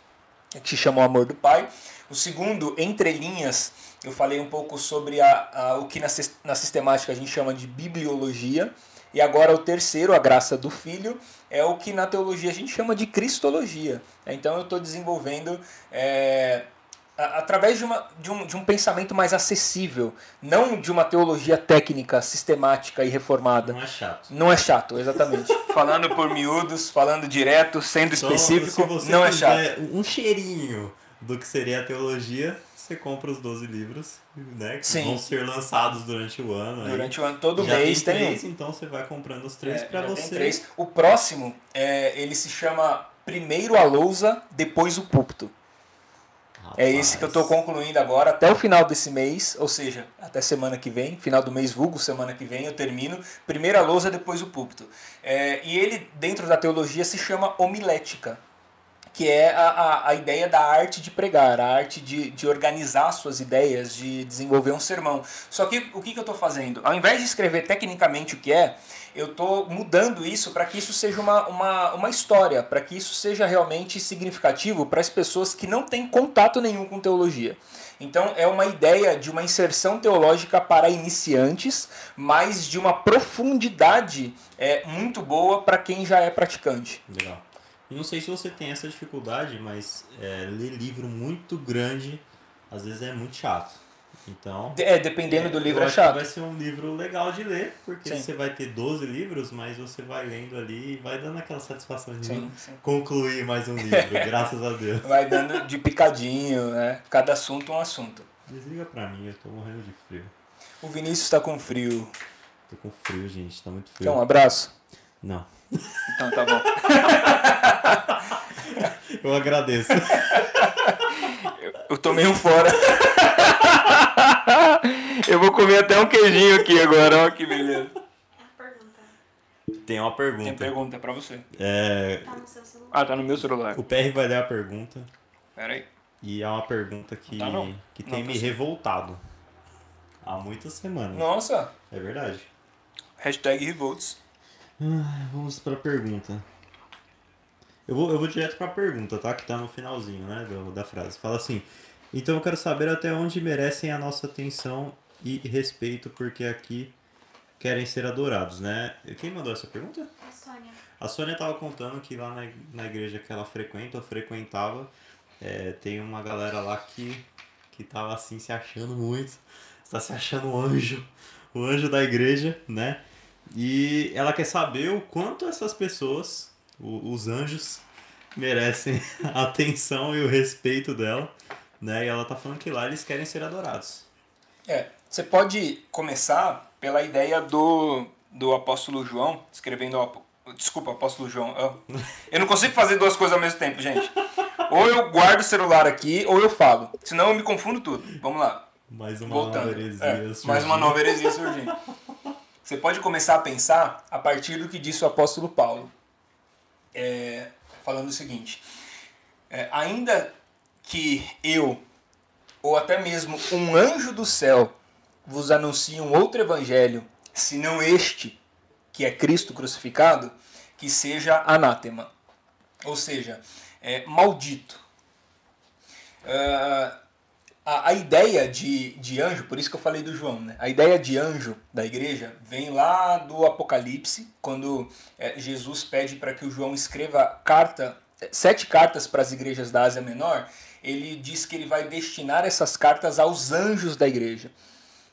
que se chama o amor do Pai. O segundo, entre linhas, eu falei um pouco sobre a, a, o que na, na sistemática a gente chama de bibliologia. E agora o terceiro, a graça do Filho, é o que na teologia a gente chama de cristologia. Então eu estou desenvolvendo é, através de, uma, de, um, de um pensamento mais acessível, não de uma teologia técnica, sistemática e reformada. Não é chato. Não é chato, exatamente. falando por miúdos, falando direto, sendo então, específico, não é chato. Um cheirinho do que seria a teologia, você compra os 12 livros, né? Que Sim. vão ser lançados durante o ano. Durante aí. o ano, todo já mês tem três, tem então você vai comprando os três é, para você. Três. O próximo, é, ele se chama Primeiro a Lousa, depois o Púlpito. Rapaz. É esse que eu estou concluindo agora, até o final desse mês, ou seja, até semana que vem, final do mês vulgo, semana que vem, eu termino. Primeiro a lousa, depois o púlpito. É, e ele, dentro da teologia, se chama homilética que é a, a, a, ideia da arte de pregar, a arte de, de organizar suas ideias, de desenvolver um sermão. Só que o que, que eu estou fazendo? Ao invés de escrever tecnicamente o que é, eu estou mudando isso para que isso seja uma, uma, uma história, para que isso seja realmente significativo para as pessoas que não têm contato nenhum com teologia. Então é uma ideia de uma inserção teológica para iniciantes, mas de uma profundidade é, muito boa para quem já é praticante. Legal. Não sei se você tem essa dificuldade, mas é, ler livro muito grande às vezes é muito chato. Então. É, dependendo do livro é chato. Vai ser um livro legal de ler, porque Sim. você vai ter 12 livros, mas você vai lendo ali e vai dando aquela satisfação de Sim, sim. concluir mais um livro, graças a Deus. Vai dando de picadinho, né? Cada assunto um assunto. Desliga pra mim, eu tô morrendo de frio. O Vinícius tá com frio. Tô com frio, gente, tá muito frio. Quer um abraço? Não. Então tá bom. Eu agradeço. Eu tomei um fora. Eu vou comer até um queijinho aqui agora, ó que beleza. É. Tem uma pergunta. Tem pergunta pra você. É, Tá no seu celular. Ah, tá no meu celular. o PR vai ler a pergunta Pera aí. e é uma pergunta que, Tá não. que Não, tem tá me revoltado há muitas semanas. Nossa. É verdade. Hashtag revolts. Ah, Vamos pra pergunta. Eu vou, eu vou direto pra pergunta, tá? Que tá no finalzinho, né? do- da frase. Fala assim. Então eu quero saber até onde merecem a nossa atenção e respeito, porque aqui querem ser adorados, né? Quem mandou essa pergunta? A Sônia. A Sônia estava contando que lá na, na igreja que ela frequenta, ou frequentava, é, tem uma galera lá que, que tava assim se achando muito, está se achando um anjo, o anjo da igreja, né? E ela quer saber o quanto essas pessoas, o- os anjos, merecem a atenção e o respeito dela, né? E ela tá falando que lá eles querem ser adorados. É, você pode começar pela ideia do, do apóstolo João, escrevendo. o Desculpa, apóstolo João. Eu, eu não consigo fazer duas coisas ao mesmo tempo, gente. Ou eu guardo o celular aqui, ou eu falo. Senão eu me confundo tudo. Vamos lá. Mais uma Voltando. nova heresia É, mais surgindo. uma nova heresia surgindo. Você pode começar a pensar a partir do que disse o apóstolo Paulo. É, falando o seguinte: é, ainda que eu, ou até mesmo um anjo do céu, vos anuncie um outro evangelho, senão este, que é Cristo crucificado, que seja anátema. Ou seja, é, maldito. Ah, a, a ideia de, de anjo, por isso que eu falei do João, né? A ideia de anjo da igreja vem lá do Apocalipse, quando é, Jesus pede para que o João escreva carta, sete cartas para as igrejas da Ásia Menor. Ele diz que ele vai destinar essas cartas aos anjos da igreja.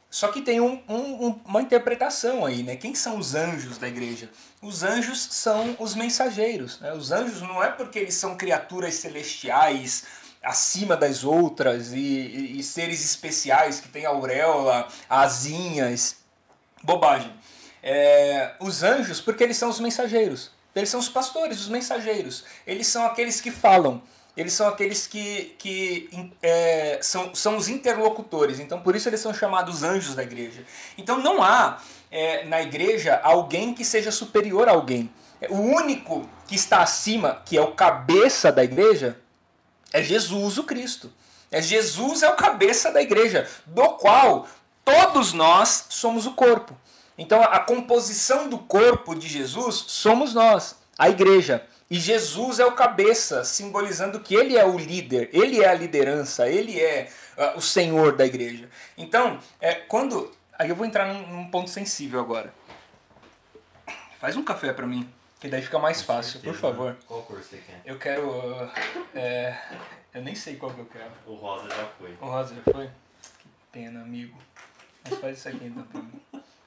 Só que tem um- um- uma interpretação aí, né? Quem são os anjos da igreja? Os anjos são os mensageiros. Né? Os anjos não é porque eles são criaturas celestiais acima das outras e, e- e seres especiais que têm auréola, asinhas. Bobagem. É, os anjos, porque eles são os mensageiros. Eles são os pastores, os mensageiros. Eles são aqueles que falam. Eles são aqueles que, que é, são, são os interlocutores. Então, por isso eles são chamados anjos da igreja. Então, não há é, na igreja alguém que seja superior a alguém. O único que está acima, que é o cabeça da igreja, é Jesus o Cristo. É Jesus é o cabeça da igreja, do qual todos nós somos o corpo. Então a composição do corpo de Jesus somos nós, a igreja. E Jesus é o cabeça, simbolizando que ele é o líder, ele é a liderança, ele é ah, o senhor da igreja. Então, é, quando. Aí eu vou entrar num, num ponto sensível agora. Faz um café pra mim, que daí fica mais fácil, por Certeza. favor. Qual cor você quer? Eu quero. uh, é, eu nem sei qual que eu quero. O rosa já foi. O rosa já foi? Que pena, amigo. Mas faz isso aqui então pra mim.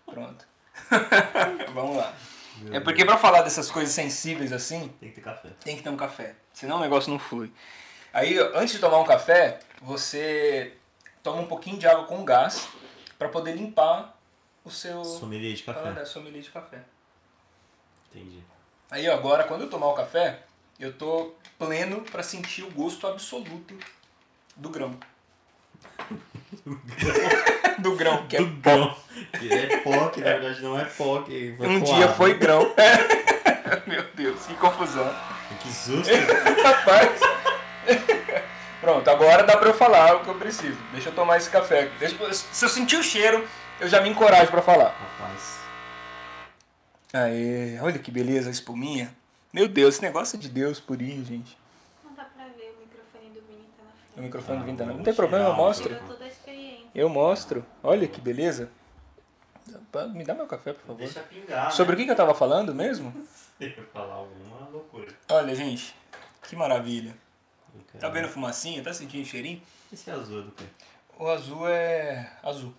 Pronto. Vamos lá. É porque pra falar dessas coisas sensíveis assim, Tem que ter café. tem que ter um café. Senão o negócio não flui. Aí, antes de tomar um café, você toma um pouquinho de água com gás pra poder limpar o seu. Sommelier de café. Ah, sommelier de café. Entendi. Aí agora quando eu tomar o café, eu tô pleno pra sentir o gosto absoluto do grão. do grão, que é Do grão. Que é pó, que na verdade não é pó. Que foi um dia foi grão. Meu Deus, que confusão. Que susto. Rapaz. Pronto, agora dá pra eu falar o que eu preciso. Deixa eu tomar esse café. Deixa se eu sentir o cheiro, eu já me encorajo pra falar. Rapaz. Aê, olha que beleza a espuminha. Meu Deus, esse negócio é de Deus purinho, gente. Não dá pra ver o microfone do Vini tá na frente. O microfone Ah, vindo Não vamos tem problema, eu tirar o mostro. Tirou toda a experiência. Eu mostro. Olha que beleza. Me dá meu café, por favor. Deixa pingar. Sobre o que, que eu tava falando mesmo? Eu ia falar alguma loucura. Olha, gente, que maravilha. Eu quero- Tá vendo fumacinha? Tá sentindo cheirinho? Esse azul é do quê? O azul é azul.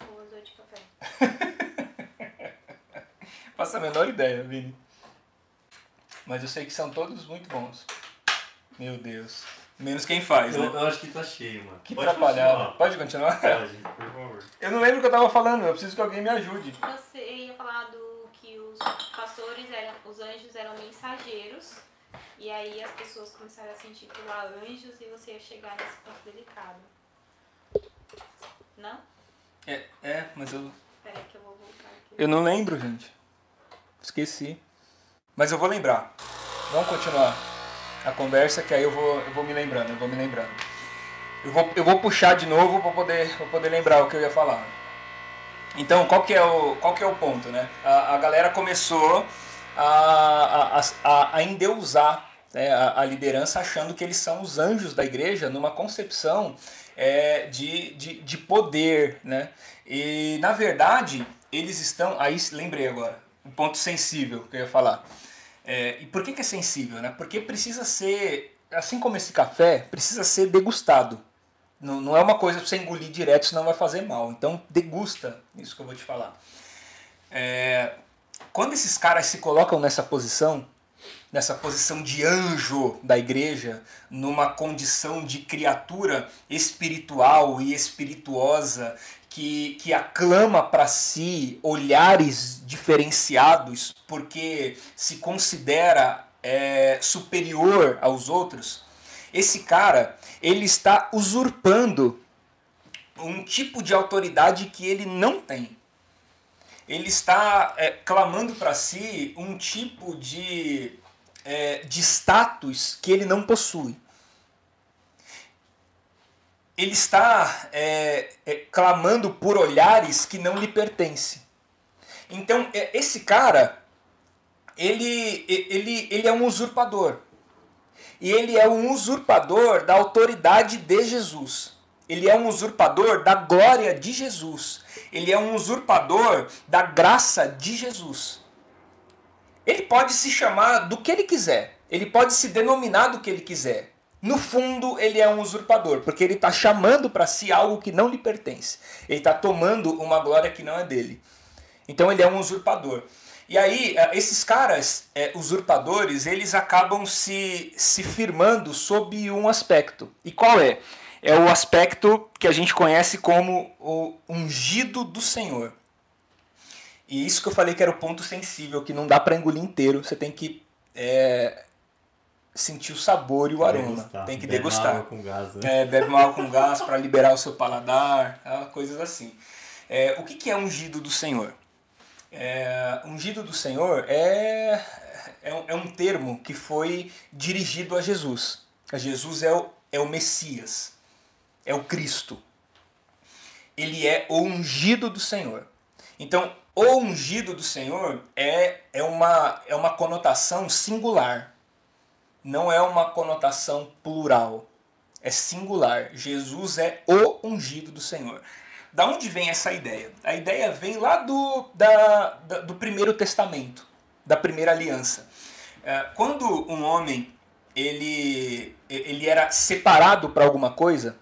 O azul de café. Faço a menor ideia, Vini. Mas eu sei que são todos muito bons. Meu Deus. Menos quem faz, Eu, né? eu acho que tá cheio, mano. Que Pode atrapalhado. continuar. Pode continuar? Pode, por favor. Eu não lembro o que eu tava falando, eu preciso que alguém me ajude. Você ia falar do que os pastores eram, os anjos eram mensageiros. E aí as pessoas começaram a se intitular anjos e você ia chegar nesse ponto delicado. Não? É, é, mas eu. Peraí que eu vou voltar aqui. Eu não lembro, gente. Esqueci. Mas eu vou lembrar. Vamos continuar a conversa que aí eu vou, eu vou me lembrando, eu vou me lembrando. Eu vou, eu vou puxar de novo para poder, poder lembrar o que eu ia falar. Então, qual que é o, qual que é o ponto, né? A, a galera começou a, a, a, a endeusar né, a, a liderança achando que eles são os anjos da igreja numa concepção é, de, de, de poder, né? E, na verdade, eles estão... Aí, lembrei agora, um ponto sensível que eu ia falar. É, e por que, que é sensível? Né? Porque precisa ser, assim como esse café, precisa ser degustado. Não, não é uma coisa para você engolir direto, senão vai fazer mal. Então, degusta isso que eu vou te falar. É, quando esses caras se colocam nessa posição, nessa posição de anjo da igreja, numa condição de criatura espiritual e espirituosa, que, que aclama para si olhares diferenciados porque se considera é, superior aos outros, esse cara ele está usurpando um tipo de autoridade que ele não tem. Ele está é, clamando para si um tipo de, é, de status que ele não possui ele está é, é, clamando por olhares que não lhe pertencem. Então, é, esse cara, ele, ele, ele é um usurpador. E ele é um usurpador da autoridade de Jesus. Ele é um usurpador da glória de Jesus. Ele é um usurpador da graça de Jesus. Ele pode se chamar do que ele quiser. Ele pode se denominar do que ele quiser. No fundo, ele é um usurpador, porque ele está chamando para si algo que não lhe pertence. Ele está tomando uma glória que não é dele. Então ele é um usurpador. E aí, esses caras é, usurpadores, eles acabam se, se firmando sob um aspecto. E qual é? É o aspecto que a gente conhece como o ungido do Senhor. E isso que eu falei que era o ponto sensível, que não dá para engolir inteiro. Você tem que é, sentir o sabor e o aroma. Degustar. Tem que Bebe degustar. com gás, né? É, bebe uma água com gás para liberar o seu paladar, tá? coisas assim. É, o que, que é ungido do Senhor? É, ungido do Senhor é, é, um, é um termo que foi dirigido a Jesus. A Jesus é o, é o Messias, é o Cristo. Ele é o ungido do Senhor. Então, o ungido do Senhor é, é, uma, é uma conotação singular não é uma conotação plural, é singular. Jesus é o ungido do Senhor. Da onde vem essa ideia? A ideia vem lá do, da, da do primeiro testamento, da primeira aliança. É, quando um homem ele, ele era separado para alguma coisa,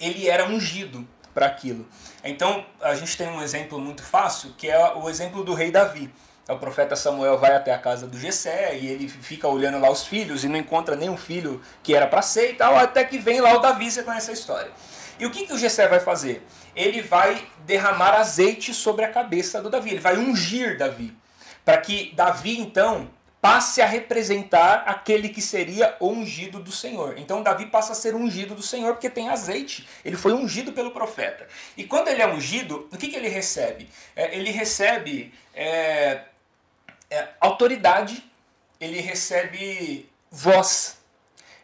ele era ungido para aquilo. Então a gente tem um exemplo muito fácil, que é o exemplo do rei Davi. O profeta Samuel vai até a casa do Gessé e ele fica olhando lá os filhos e não encontra nenhum filho que era para ser e tal, até que vem lá o Davi, você conhece a história. E o que, que o Gessé vai fazer? Ele vai derramar azeite sobre a cabeça do Davi, ele vai ungir Davi, para que Davi então passe a representar aquele que seria ungido do Senhor. Então Davi passa a ser ungido do Senhor porque tem azeite. Ele foi ungido pelo profeta. E quando ele é ungido, o que, que ele recebe? É, ele recebe é, é, autoridade, ele recebe voz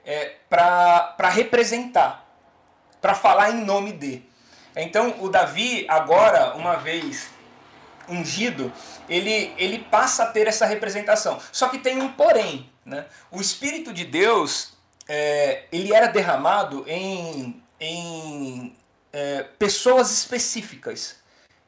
é, para representar, para falar em nome de. Então o Davi, agora, uma vez ungido, ele, ele passa a ter essa representação. Só que tem um porém. Né? O Espírito de Deus é, ele era derramado em, em é, pessoas específicas.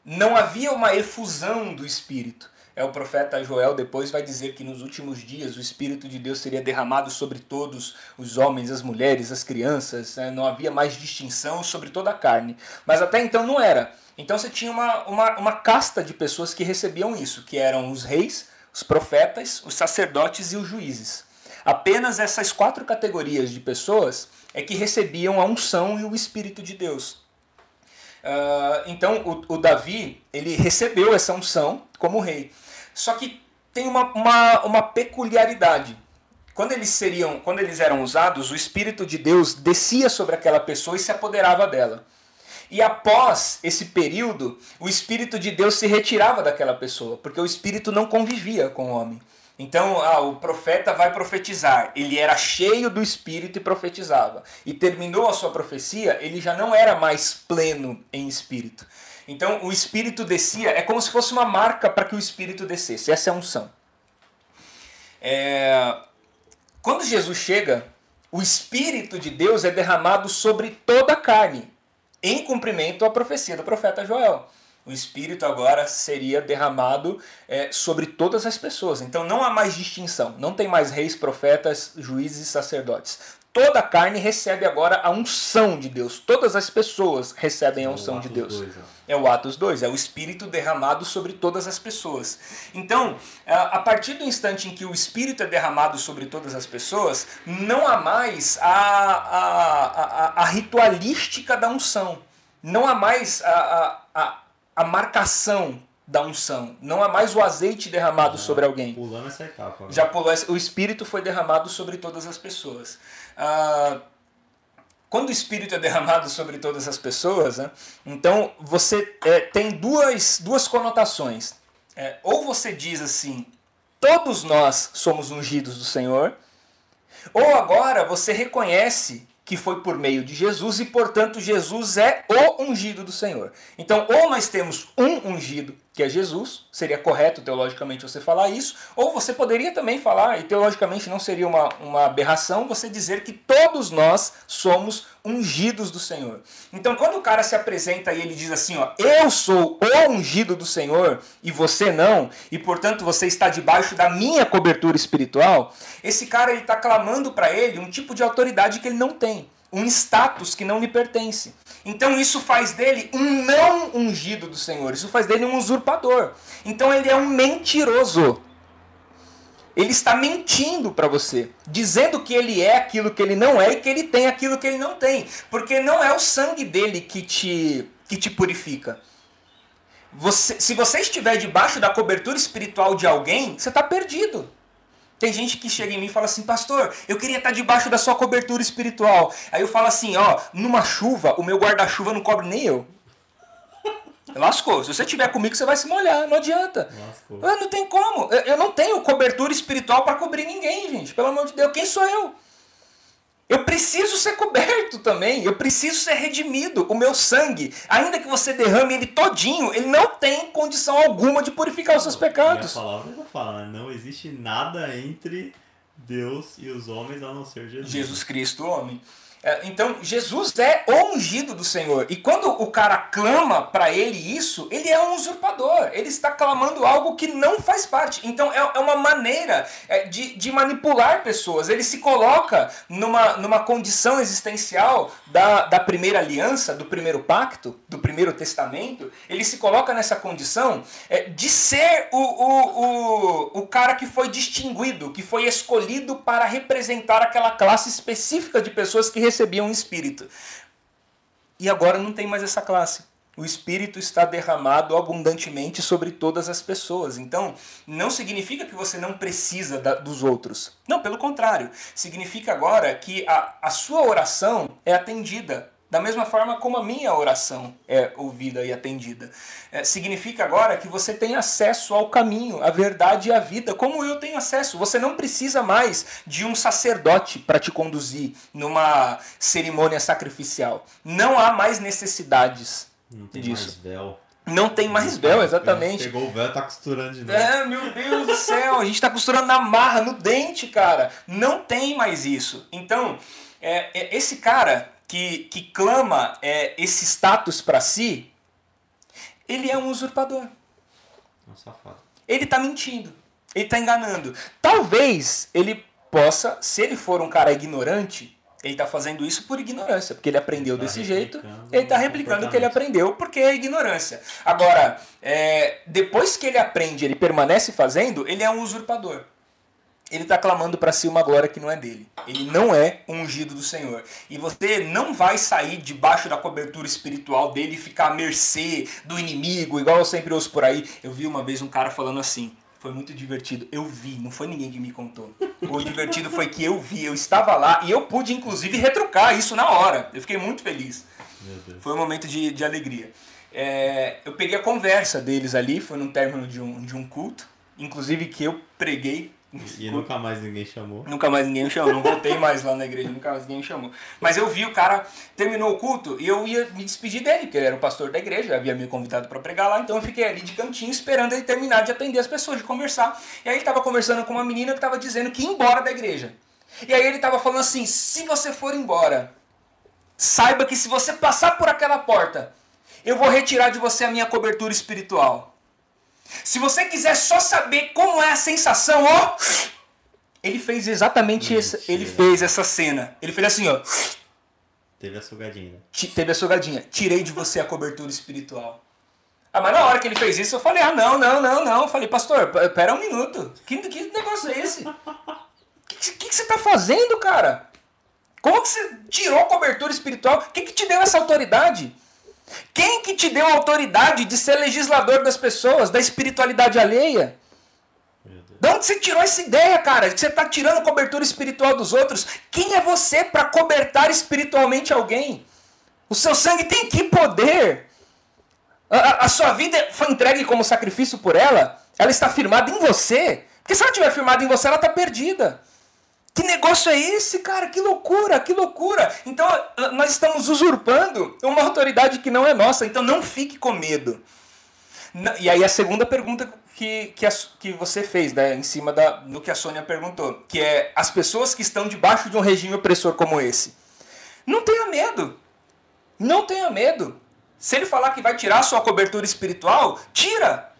Não havia uma efusão do Espírito. É o profeta Joel depois vai dizer que nos últimos dias o Espírito de Deus seria derramado sobre todos os homens, as mulheres, as crianças, né? não havia mais distinção sobre toda a carne. Mas até então não era. Então você tinha uma, uma, uma casta de pessoas que recebiam isso, que eram os reis, os profetas, os sacerdotes e os juízes. Apenas essas quatro categorias de pessoas é que recebiam a unção e o Espírito de Deus. Uh, então o, o, Davi ele recebeu essa unção como rei. Só que tem uma, uma, uma peculiaridade. Quando eles seriam, quando eles eram usados, o Espírito de Deus descia sobre aquela pessoa e se apoderava dela. E após esse período, o Espírito de Deus se retirava daquela pessoa, porque o Espírito não convivia com o homem. Então, ah, o profeta vai profetizar. Ele era cheio do espírito e profetizava. E terminou a sua profecia, ele já não era mais pleno em espírito. Então, o espírito descia, é como se fosse uma marca para que o espírito descesse. Essa é a unção. É... Quando Jesus chega, o espírito de Deus é derramado sobre toda a carne, em cumprimento à profecia do profeta Joel o Espírito agora seria derramado é, sobre todas as pessoas. Então não há mais distinção, não tem mais reis, profetas, juízes e sacerdotes. Toda a carne recebe agora a unção de Deus. Todas as pessoas recebem a é unção de Deus. 2, é. é o Atos 2, é o Espírito derramado sobre todas as pessoas. Então, a partir do instante em que o Espírito é derramado sobre todas as pessoas, não há mais a, a, a, a ritualística da unção. Não há mais a, a, a marcação da unção. Não há mais o azeite derramado sobre alguém. Pulando essa etapa. Já pulou essa, o Espírito foi derramado sobre todas as pessoas. Ah, quando o Espírito é derramado sobre todas as pessoas, né, então você é, tem duas, duas conotações. É, ou você diz assim, todos nós somos ungidos do Senhor, ou agora você reconhece que foi por meio de Jesus e, portanto, Jesus é o ungido do Senhor. Então, ou nós temos um ungido, que é Jesus, seria correto teologicamente você falar isso, ou você poderia também falar, e teologicamente não seria uma, uma aberração, você dizer que todos nós somos ungidos do Senhor. Então, quando o cara se apresenta e ele diz assim, ó, eu sou o ungido do Senhor e você não, e portanto você está debaixo da minha cobertura espiritual, esse cara ele está clamando para ele um tipo de autoridade que ele não tem, um status que não lhe pertence. Então isso faz dele um não ungido do Senhor, isso faz dele um usurpador. Então ele é um mentiroso. Ele está mentindo para você, dizendo que ele é aquilo que ele não é e que ele tem aquilo que ele não tem, porque não é o sangue dele que te que te purifica. Você, se você estiver debaixo da cobertura espiritual de alguém, você está perdido. Tem gente que chega em mim e fala assim, pastor, eu queria estar debaixo da sua cobertura espiritual. Aí eu falo assim, ó, numa chuva, o meu guarda-chuva não cobre nem eu. Lascou. Se você estiver comigo, você vai se molhar. Não adianta. Lascou. Não tem como. Eu não tenho cobertura espiritual para cobrir ninguém, gente. Pelo amor de Deus, quem sou eu? Eu preciso ser coberto também, eu preciso ser redimido. O meu sangue, ainda que você derrame ele todinho, ele não tem condição alguma de purificar os seus pecados. E a palavra não fala, né? não existe nada entre Deus e os homens a não ser Jesus. Jesus Cristo, homem. É, então, Jesus é o ungido do Senhor. E quando o cara clama para ele isso, ele é um usurpador. Ele está clamando algo que não faz parte. Então, é, é uma maneira é, de, de manipular pessoas. Ele se coloca numa, numa condição existencial da, da primeira aliança, do primeiro pacto, do primeiro testamento. Ele se coloca nessa condição de ser o, o, o, o cara que foi distinguido, que foi escolhido para representar aquela classe específica de pessoas que recebiam um espírito. E agora não tem mais essa classe. O Espírito está derramado abundantemente sobre todas as pessoas. Então, não significa que você não precisa da, dos outros. Não, pelo contrário. Significa agora que a, a sua oração é atendida da mesma forma como a minha oração é ouvida e atendida. É, significa agora que você tem acesso ao caminho, à verdade e à vida, como eu tenho acesso. Você não precisa mais de um sacerdote para te conduzir numa cerimônia sacrificial. Não há mais necessidades não tem disso. Mais véu. Não tem mais véu, exatamente. Pegou o véu e tá costurando de novo. É, meu Deus do céu, a gente tá costurando na marra, no dente, cara. Não tem mais isso. Então, é, é esse cara que, que clama é, esse status para si, ele é um usurpador. Um safado. ele está mentindo, ele está enganando. Talvez ele possa, se ele for um cara ignorante, ele está fazendo isso por ignorância, porque ele aprendeu Tá desse jeito, ele está o replicando o que ele aprendeu porque é ignorância. Agora, é, depois que ele aprende, ele permanece fazendo, ele é um usurpador. Ele está clamando para si uma glória que não é dele. Ele não é ungido do Senhor. E você não vai sair debaixo da cobertura espiritual dele e ficar à mercê do inimigo, igual eu sempre ouço por aí. Eu vi uma vez um cara falando assim. Foi muito divertido. Eu vi, não foi ninguém que me contou. O divertido foi que eu vi, eu estava lá e eu pude, inclusive, retrucar isso na hora. Eu fiquei muito feliz. Foi um momento de, de alegria. É, eu peguei a conversa deles ali, foi no término de um, de um culto, inclusive que eu preguei. E nunca mais ninguém chamou. Nunca mais ninguém chamou, não voltei mais lá na igreja, nunca mais ninguém chamou. Mas eu vi o cara, terminou o culto e eu ia me despedir dele, porque ele era o pastor da igreja, havia me convidado para pregar lá, então eu fiquei ali de cantinho esperando ele terminar de atender as pessoas, de conversar. E aí ele estava conversando com uma menina que estava dizendo que ia embora da igreja. E aí ele estava falando assim: se você for embora, saiba que se você passar por aquela porta, eu vou retirar de você a minha cobertura espiritual. Se você quiser só saber como é a sensação, ó, ele fez exatamente essa, ele fez essa cena. Ele fez assim, ó, Teve a sugadinha. teve a sugadinha. Tirei de você a cobertura espiritual. Ah, mas na hora que ele fez isso, eu falei, ah, não, não, não, não. Eu falei, pastor, pera um minuto. Que, que negócio é esse? O que, que, que você tá fazendo, cara? Como que você tirou a cobertura espiritual? Quem que te deu essa autoridade? Quem que te deu autoridade de ser legislador das pessoas, da espiritualidade alheia? De onde você tirou essa ideia, cara? Que você está tirando cobertura espiritual dos outros? Quem é você para cobertar espiritualmente alguém? O seu sangue tem que poder. A, a- a sua vida foi entregue como sacrifício por ela? Ela está firmada em você? Porque se ela estiver firmada em você, ela está perdida. Que negócio é esse, cara? Que loucura, que loucura. Então, ah, nós estamos usurpando uma autoridade que não é nossa. Então, não fique com medo. E aí a segunda pergunta que, que, a- que você fez, né, em cima da, do que a Sônia perguntou, que é as pessoas que estão debaixo de um regime opressor como esse. Não tenha medo. Não tenha medo. Se ele falar que vai tirar sua cobertura espiritual, tira.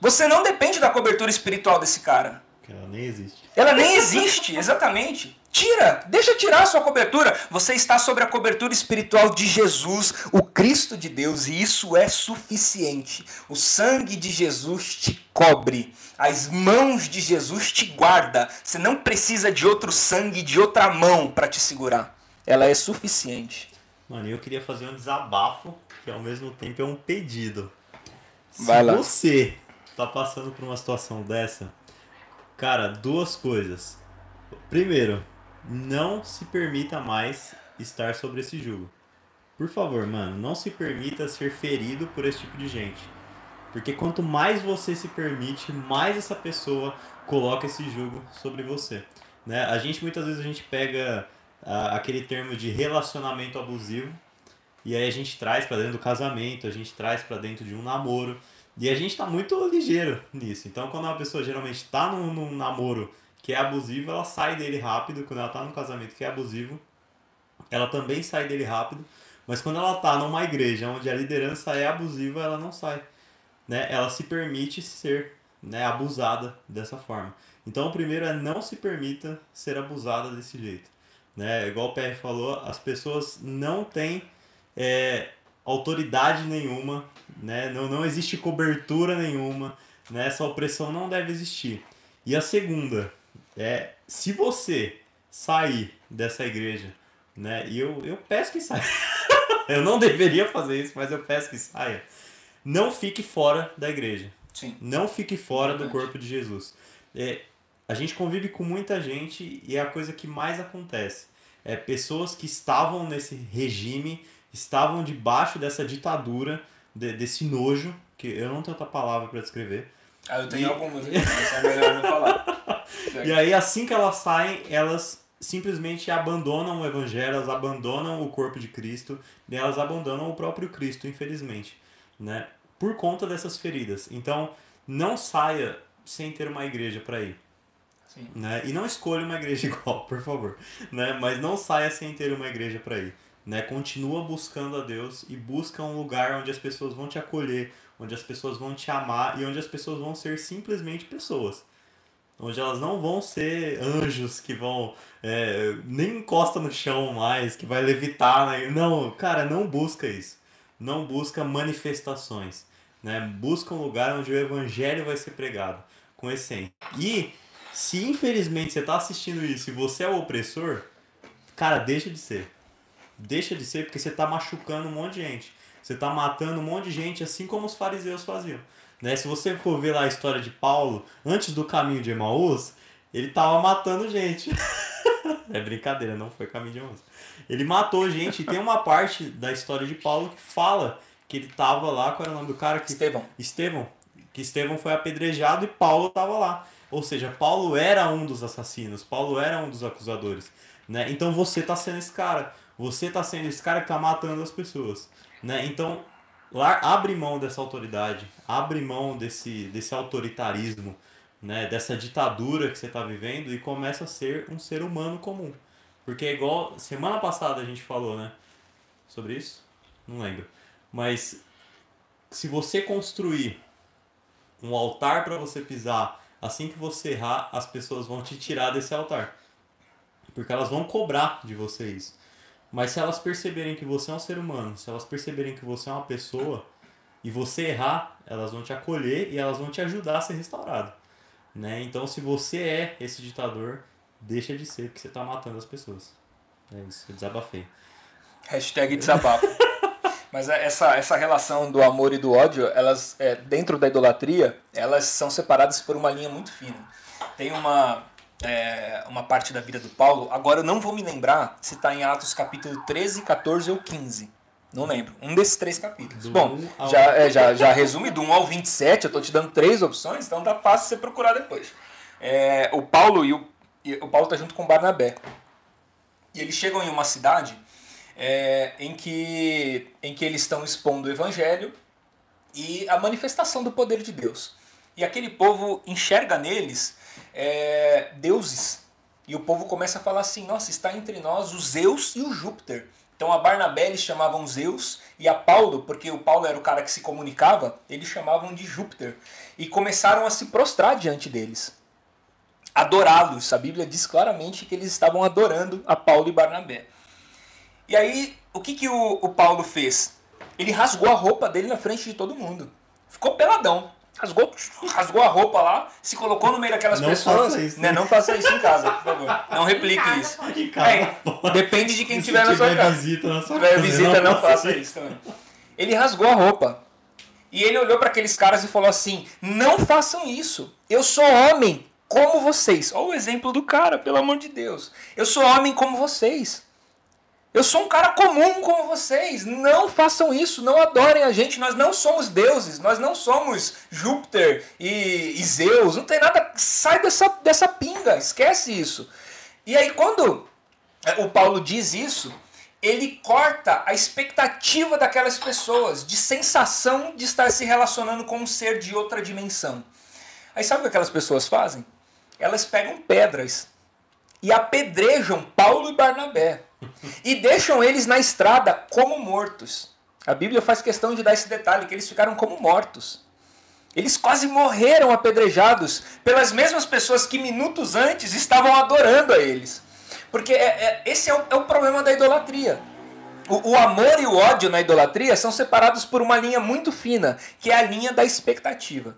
Você não depende da cobertura espiritual desse cara. Ela nem existe. Ela nem existe, exatamente. Tira, deixa tirar a sua cobertura. Você está sobre a cobertura espiritual de Jesus, o Cristo de Deus, e isso é suficiente. O sangue de Jesus te cobre. As mãos de Jesus te guarda. Você não precisa de outro sangue, de outra mão para te segurar. Ela é suficiente. Mano, eu queria fazer um desabafo, que ao mesmo tempo é um pedido. Se Vai lá. você tá passando por uma situação dessa, cara, duas coisas. Primeiro, não se permita mais estar sobre esse jugo. Por favor, mano, não se permita ser ferido por esse tipo de gente. Porque quanto mais você se permite, mais essa pessoa coloca esse jugo sobre você. Né? A gente muitas vezes a gente pega aquele termo de relacionamento abusivo e aí a gente traz pra dentro do casamento, a gente traz pra dentro de um namoro e a gente tá muito ligeiro nisso. Então quando uma pessoa geralmente tá num, num namoro que é abusivo, ela sai dele rápido. Quando ela tá num casamento que é abusivo, ela também sai dele rápido. Mas quando ela tá numa igreja onde a liderança é abusiva, ela não sai. Né? Ela se permite ser né, abusada dessa forma. Então o primeiro é não se permita ser abusada desse jeito. Né? Igual o PR falou, as pessoas não têm é, autoridade nenhuma, né? não, não existe cobertura nenhuma, né? essa opressão não deve existir. E a segunda é, se você sair dessa igreja, né? e eu, eu peço que saia, eu não deveria fazer isso, mas eu peço que saia, não fique fora da igreja. Sim. Não fique fora do Verdade. corpo de Jesus. É, a gente convive com muita gente e é a coisa que mais acontece. É pessoas que estavam nesse regime, estavam debaixo dessa ditadura, de- desse nojo, que eu não tenho outra palavra para descrever. Ah, eu tenho E- algumas, aqui, mas é melhor não falar. E aí, assim que elas saem, elas simplesmente abandonam o evangelho, elas abandonam o corpo de Cristo, e elas abandonam o próprio Cristo, infelizmente, né? Por conta dessas feridas. Então, não saia sem ter uma igreja para ir. Sim. Né? E não escolha uma igreja igual, por favor. Né? Mas não saia sem ter uma igreja para ir. Né? Continua buscando a Deus e busca um lugar onde as pessoas vão te acolher, onde as pessoas vão te amar e onde as pessoas vão ser simplesmente pessoas. Onde elas não vão ser anjos que vão. É, nem encosta no chão mais, que vai levitar. Né? Não, cara, não busca isso. Não busca manifestações. Né? Busca um lugar onde o evangelho vai ser pregado, com essência. E se infelizmente você está assistindo isso e você é o opressor, cara, deixa de ser. Deixa de ser porque você está machucando um monte de gente. Você está matando um monte de gente, assim como os fariseus faziam. Né? Se você for ver lá a história de Paulo, antes do caminho de Emaús, ele tava matando gente. é brincadeira, não foi caminho de Emaús. Ele matou gente e tem uma parte da história de Paulo que fala que ele tava lá, qual era o nome do cara? Que... Estevão. Estevão. Que Estevão foi apedrejado e Paulo tava lá. Ou seja, Paulo era um dos assassinos, Paulo era um dos acusadores. Né? Então você tá sendo esse cara. Você tá sendo esse cara que tá matando as pessoas. Né? Então, lá, abre mão dessa autoridade, abre mão desse, desse autoritarismo, né? dessa ditadura que você está vivendo e começa a ser um ser humano comum. Porque é igual. Semana passada a gente falou, né? Sobre isso? Não lembro. Mas se você construir um altar para você pisar, assim que você errar, as pessoas vão te tirar desse altar. Porque elas vão cobrar de você isso. Mas se elas perceberem que você é um ser humano, se elas perceberem que você é uma pessoa e você errar, elas vão te acolher e elas vão te ajudar a ser restaurado. Né? Então, se você é esse ditador, deixa de ser, porque você está matando as pessoas. É isso, eu desabafei. Hashtag desabafo. Mas é, essa, essa relação do amor e do ódio, elas é, dentro da idolatria, elas são separadas por uma linha muito fina. Tem uma, é, uma parte da vida do Paulo. Agora eu não vou me lembrar se está em Atos capítulo 13, 14 ou 15. Não lembro. Um desses três capítulos. Do Bom, já, é, já, já resume do 1 ao 27, eu estou te dando três opções, então tá fácil você procurar depois. É, o Paulo e o, e o Paulo tá junto com Barnabé. E eles chegam em uma cidade é, em, que, em que eles estão expondo o evangelho e a manifestação do poder de Deus. E aquele povo enxerga neles é, deuses. E o povo começa a falar assim: nossa, está entre nós o Zeus e o Júpiter. Então a Barnabé eles chamavam Zeus e a Paulo, porque o Paulo era o cara que se comunicava, eles chamavam de Júpiter. E começaram a se prostrar diante deles. Adorá-los. A Bíblia diz claramente que eles estavam adorando a Paulo e Barnabé. E aí, o que, que o, o Paulo fez? Ele rasgou a roupa dele na frente de todo mundo. Ficou peladão rasgou, rasgou a roupa lá, se colocou no meio daquelas não pessoas. Faça isso, né? Não faça isso em casa, por favor. Não replique isso. É, depende de quem estiver na sua casa. Visita na sua se tiver casa, visita, não, não faça isso também. Ele rasgou a roupa. E ele olhou para aqueles caras e falou assim: Não façam isso. Eu sou homem como vocês. Olha o exemplo do cara, pelo amor de Deus. Eu sou homem como vocês. Eu sou um cara comum como vocês. Não façam isso, não adorem a gente. Nós não somos deuses, nós não somos Júpiter e, e Zeus. Não tem nada. Sai dessa, dessa pinga, esquece isso. E aí, quando é, o Paulo diz isso, ele corta a expectativa daquelas pessoas de sensação de estar se relacionando com um ser de outra dimensão. Aí sabe o que aquelas pessoas fazem? Elas pegam pedras e apedrejam Paulo e Barnabé e deixam eles na estrada como mortos. A Bíblia faz questão de dar esse detalhe, que eles ficaram como mortos. Eles quase morreram apedrejados pelas mesmas pessoas que minutos antes estavam adorando a eles. Porque é, é, esse é o, é o, problema da idolatria. O, o amor e o ódio na idolatria são separados por uma linha muito fina, que é a linha da expectativa.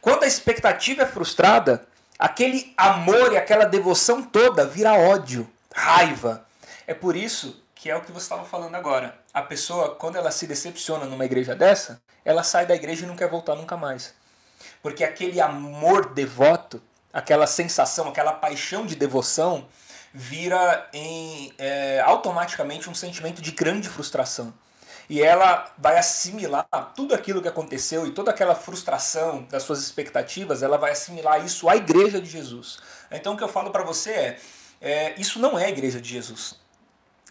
Quando a expectativa é frustrada, aquele amor e aquela devoção toda vira ódio, raiva, é por isso que é o que você estava falando agora. A pessoa, quando ela se decepciona numa igreja dessa, ela sai da igreja e não quer voltar nunca mais. Porque aquele amor devoto, aquela sensação, aquela paixão de devoção, vira em, é, automaticamente um sentimento de grande frustração. E ela vai assimilar tudo aquilo que aconteceu e toda aquela frustração das suas expectativas, ela vai assimilar isso à igreja de Jesus. Então o que eu falo para você é, é, isso não é a igreja de Jesus.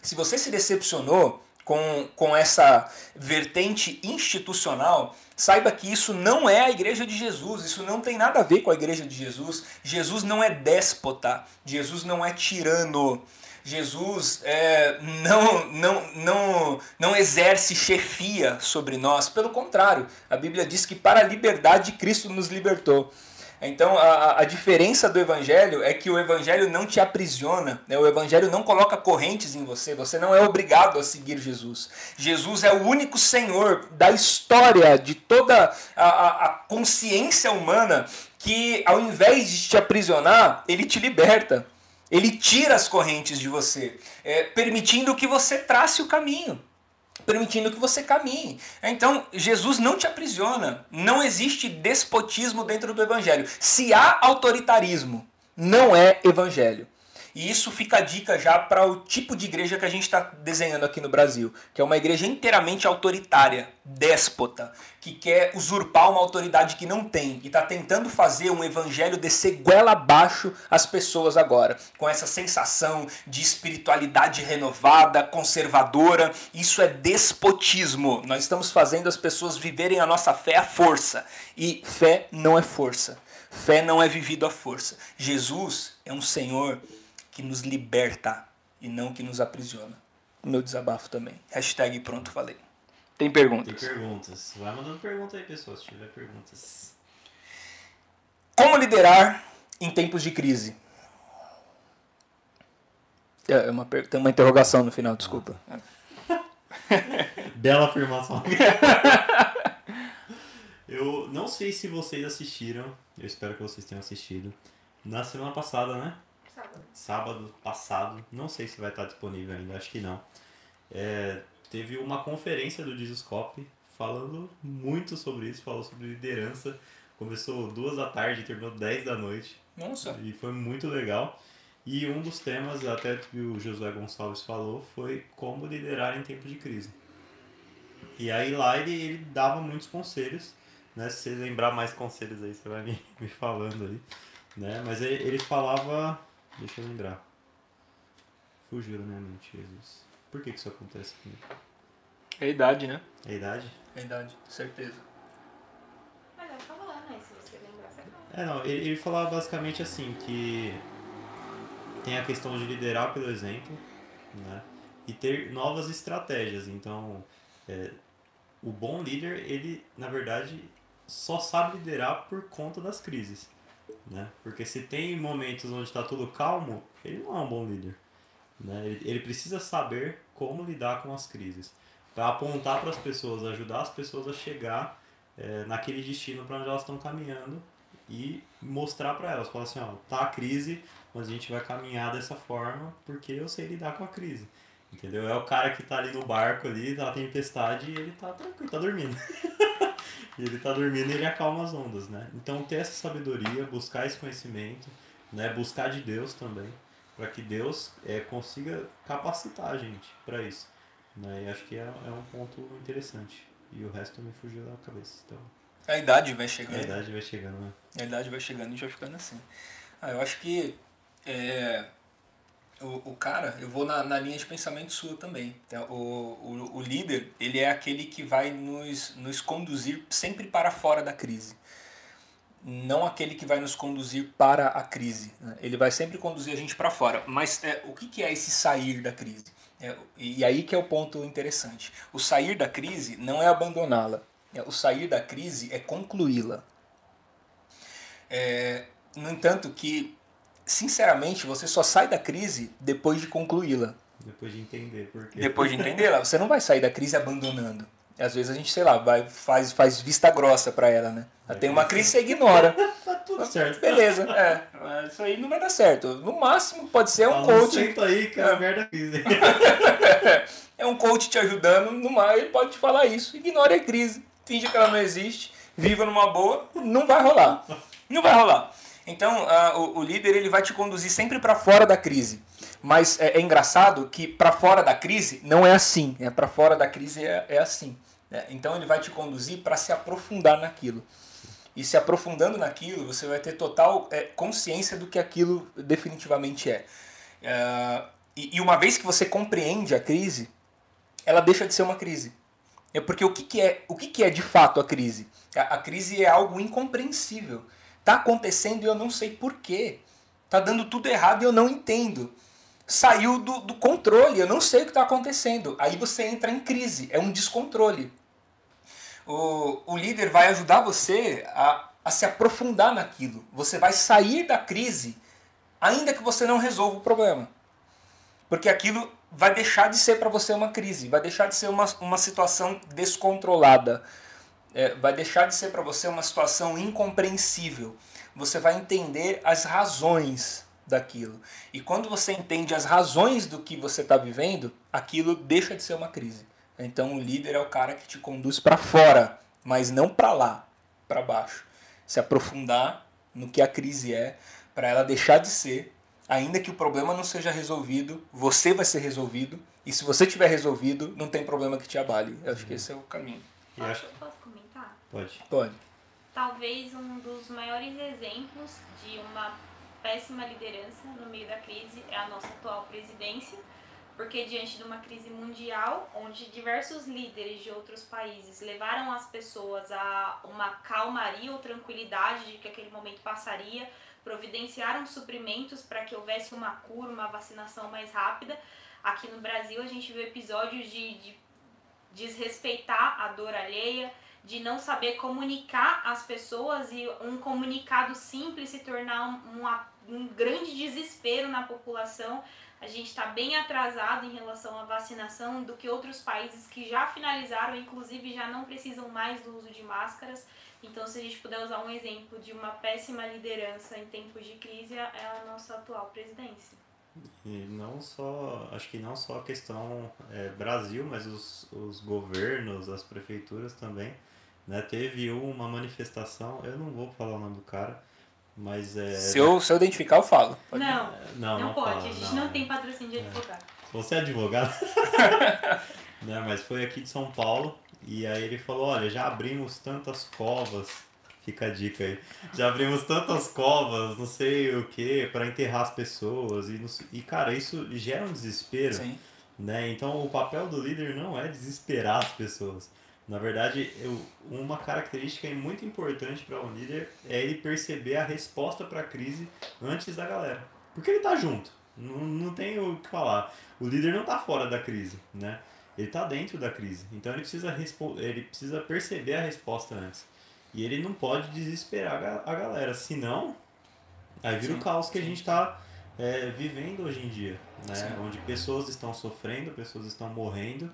Se você se decepcionou com, com essa vertente institucional, saiba que isso não é a igreja de Jesus, isso não tem nada a ver com a igreja de Jesus. Jesus não é déspota, Jesus não é tirano. Jesus é, não, não, não, não exerce chefia sobre nós, pelo contrário, a Bíblia diz que para a liberdade Cristo nos libertou. Então a, a diferença do Evangelho é que o Evangelho não te aprisiona, né? o Evangelho não coloca correntes em você, você não é obrigado a seguir Jesus. Jesus é o único Senhor da história, de toda a, a, a consciência humana, que ao invés de te aprisionar, ele te liberta. Ele tira as correntes de você, é, permitindo que você trace o caminho, permitindo que você caminhe. Então, Jesus não te aprisiona. Não existe despotismo dentro do evangelho. Se há autoritarismo, não é evangelho. E isso fica a dica já para o tipo de igreja que a gente está desenhando aqui no Brasil, que é uma igreja inteiramente autoritária, déspota, que quer usurpar uma autoridade que não tem e está tentando fazer um evangelho descer goela abaixo as pessoas agora, com essa sensação de espiritualidade renovada, conservadora. Isso é despotismo. Nós estamos fazendo as pessoas viverem a nossa fé à força. E fé não é força. Fé não é vivido à força. Jesus é um Senhor que nos liberta e não que nos aprisiona. Meu desabafo também. Hashtag pronto falei. Tem perguntas? Tem perguntas. Vai mandando pergunta aí, pessoal, se tiver perguntas. Como liderar em tempos de crise? É, é uma, tem uma interrogação no final, desculpa. Bela afirmação. eu não sei se vocês assistiram, eu espero que vocês tenham assistido. Na semana passada, né? Sábado. sábado passado, não sei se vai estar disponível ainda, acho que não. É, teve uma conferência do Discoscope falando muito sobre isso, falou sobre liderança. Começou duas da tarde e terminou dez da noite. Nossa. E foi muito legal. E um dos temas, até que o Josué Gonçalves falou, foi como liderar em tempos de crise. E aí lá ele, ele dava muitos conselhos, né? Se você lembrar mais conselhos aí, você vai me, me falando aí. Né? Mas ele, ele falava Deixa eu lembrar. Fugiu da minha mente, Jesus. Por que, que isso acontece comigo? É a idade, né? É a idade? É a idade, certeza. Mas é né? Se você lembrar, você fala. É, não, ele, ele falava basicamente assim, que tem a questão de liderar pelo exemplo, né? E ter novas estratégias. Então, é, o bom líder, ele, na verdade, só sabe liderar por conta das crises. Né? Porque se tem momentos onde está tudo calmo, ele não é um bom líder. Né? Ele, ele precisa saber como lidar com as crises. Para apontar para as pessoas, ajudar as pessoas a chegar é, naquele destino para onde elas estão caminhando e mostrar para elas, falar assim, ó, tá a crise, mas a gente vai caminhar dessa forma porque eu sei lidar com a crise. Entendeu? É o cara que tá ali no barco ali, tá a tempestade e ele tá tranquilo, tá dormindo. e ele tá dormindo e ele acalma as ondas, né? Então ter essa sabedoria, buscar esse conhecimento, né? Buscar de Deus também, para que Deus é, consiga capacitar a gente para isso. Né? E acho que é, é um ponto interessante. E o resto me fugiu da cabeça. Então, A idade vai a chegando. idade vai chegando, né? A idade vai chegando e a gente vai ficando assim. Ah, eu acho que é, o, o cara, eu vou na, na linha de pensamento sua também. Então, O, o, o líder, ele é aquele que vai nos, nos conduzir sempre para fora da crise. Não aquele que vai nos conduzir para a crise. né? Ele vai sempre conduzir a gente para fora. Mas é, o que, que é esse sair da crise? É, e aí que é o ponto interessante. O sair da crise não é abandoná-la. É, O sair da crise é concluí-la. É, no entanto, que, sinceramente, você só sai da crise depois de concluí-la. Depois de entender por quê. Depois de entendê-la. Você não vai sair da crise abandonando. E às vezes a gente, sei lá, vai, faz, faz vista grossa pra ela, né? Ela tem uma crise, você ignora. Tá tudo certo. Beleza, é. Mas Isso aí não vai dar certo. No máximo, pode ser um Fala, coach. Senta aí que é a merda crise. é um coach te ajudando, no mais, ele pode te falar isso. Ignore a crise, finge que ela não existe, viva numa boa, não vai rolar. Não vai rolar. Então, ah, o, o líder ele vai te conduzir sempre para fora da crise. Mas é, é engraçado que para fora da crise não é assim. É para fora da crise é, é assim. né? Então ele vai te conduzir para se aprofundar naquilo. E se aprofundando naquilo, você vai ter total é, consciência do que aquilo definitivamente é. Ah, e, e uma vez que você compreende a crise, ela deixa de ser uma crise. É porque o que, que é o que, que é de fato a crise? A, a crise é algo incompreensível. Tá acontecendo e eu não sei porquê. Tá dando tudo errado e eu não entendo. Saiu do, do controle, eu não sei o que está acontecendo. Aí você entra em crise, é um descontrole. O, o líder vai ajudar você a, a se aprofundar naquilo. Você vai sair da crise, ainda que você não resolva o problema. Porque aquilo vai deixar de ser para você uma crise, vai deixar de ser uma, uma situação descontrolada, é, vai deixar de ser para você uma situação incompreensível. Você vai entender as razões daquilo. E quando você entende as razões do que você está vivendo, aquilo deixa de ser uma crise. Então o líder é o cara que te conduz para fora, mas não para lá, para baixo. Se aprofundar no que a crise é, para ela deixar de ser ainda que o problema não seja resolvido, você vai ser resolvido. E se você tiver resolvido, não tem problema que te abale. Eu acho que esse é o caminho. Posso, posso comentar? Pode. Pode. Talvez um dos maiores exemplos de uma péssima liderança no meio da crise é a nossa atual presidência, porque diante de uma crise mundial, onde diversos líderes de outros países levaram as pessoas a uma calmaria ou tranquilidade de que aquele momento passaria, providenciaram suprimentos para que houvesse uma cura, uma vacinação mais rápida. Aqui no Brasil a gente viu episódios de, de desrespeitar a dor alheia, de não saber comunicar as pessoas e um comunicado simples se tornar um, um, um grande desespero na população. A gente está bem atrasado em relação à vacinação do que outros países que já finalizaram, inclusive já não precisam mais do uso de máscaras. Então, se a gente puder usar um exemplo de uma péssima liderança em tempos de crise, é a nossa atual presidência. E não só, acho que não só a questão é, Brasil, mas os, os governos, as prefeituras também. Né? Teve uma manifestação, eu não vou falar o nome do cara, mas é. Se eu, se eu identificar, eu falo. Pode não, não, não, não, pode, fala, a gente não, não, tem patrocínio de é. advogado. Você é advogado? né? Mas foi aqui de São Paulo e aí ele falou, olha, já abrimos tantas covas, fica a dica aí, já abrimos tantas covas, não sei o que, para enterrar as pessoas. E, e cara, isso gera um desespero. Sim. Né? Então o papel do líder não é desesperar as pessoas. Na verdade, eu, uma característica muito importante para um líder é ele perceber a resposta para a crise antes da galera. Porque ele tá junto. Não, não tem o que falar. O líder não tá fora da crise, né? Ele está dentro da crise. Então ele precisa, ele precisa perceber a resposta antes. E ele não pode desesperar a galera. Senão, aí vira Sim. o caos que a gente está é, vivendo hoje em dia. Né? Onde pessoas estão sofrendo, pessoas estão morrendo.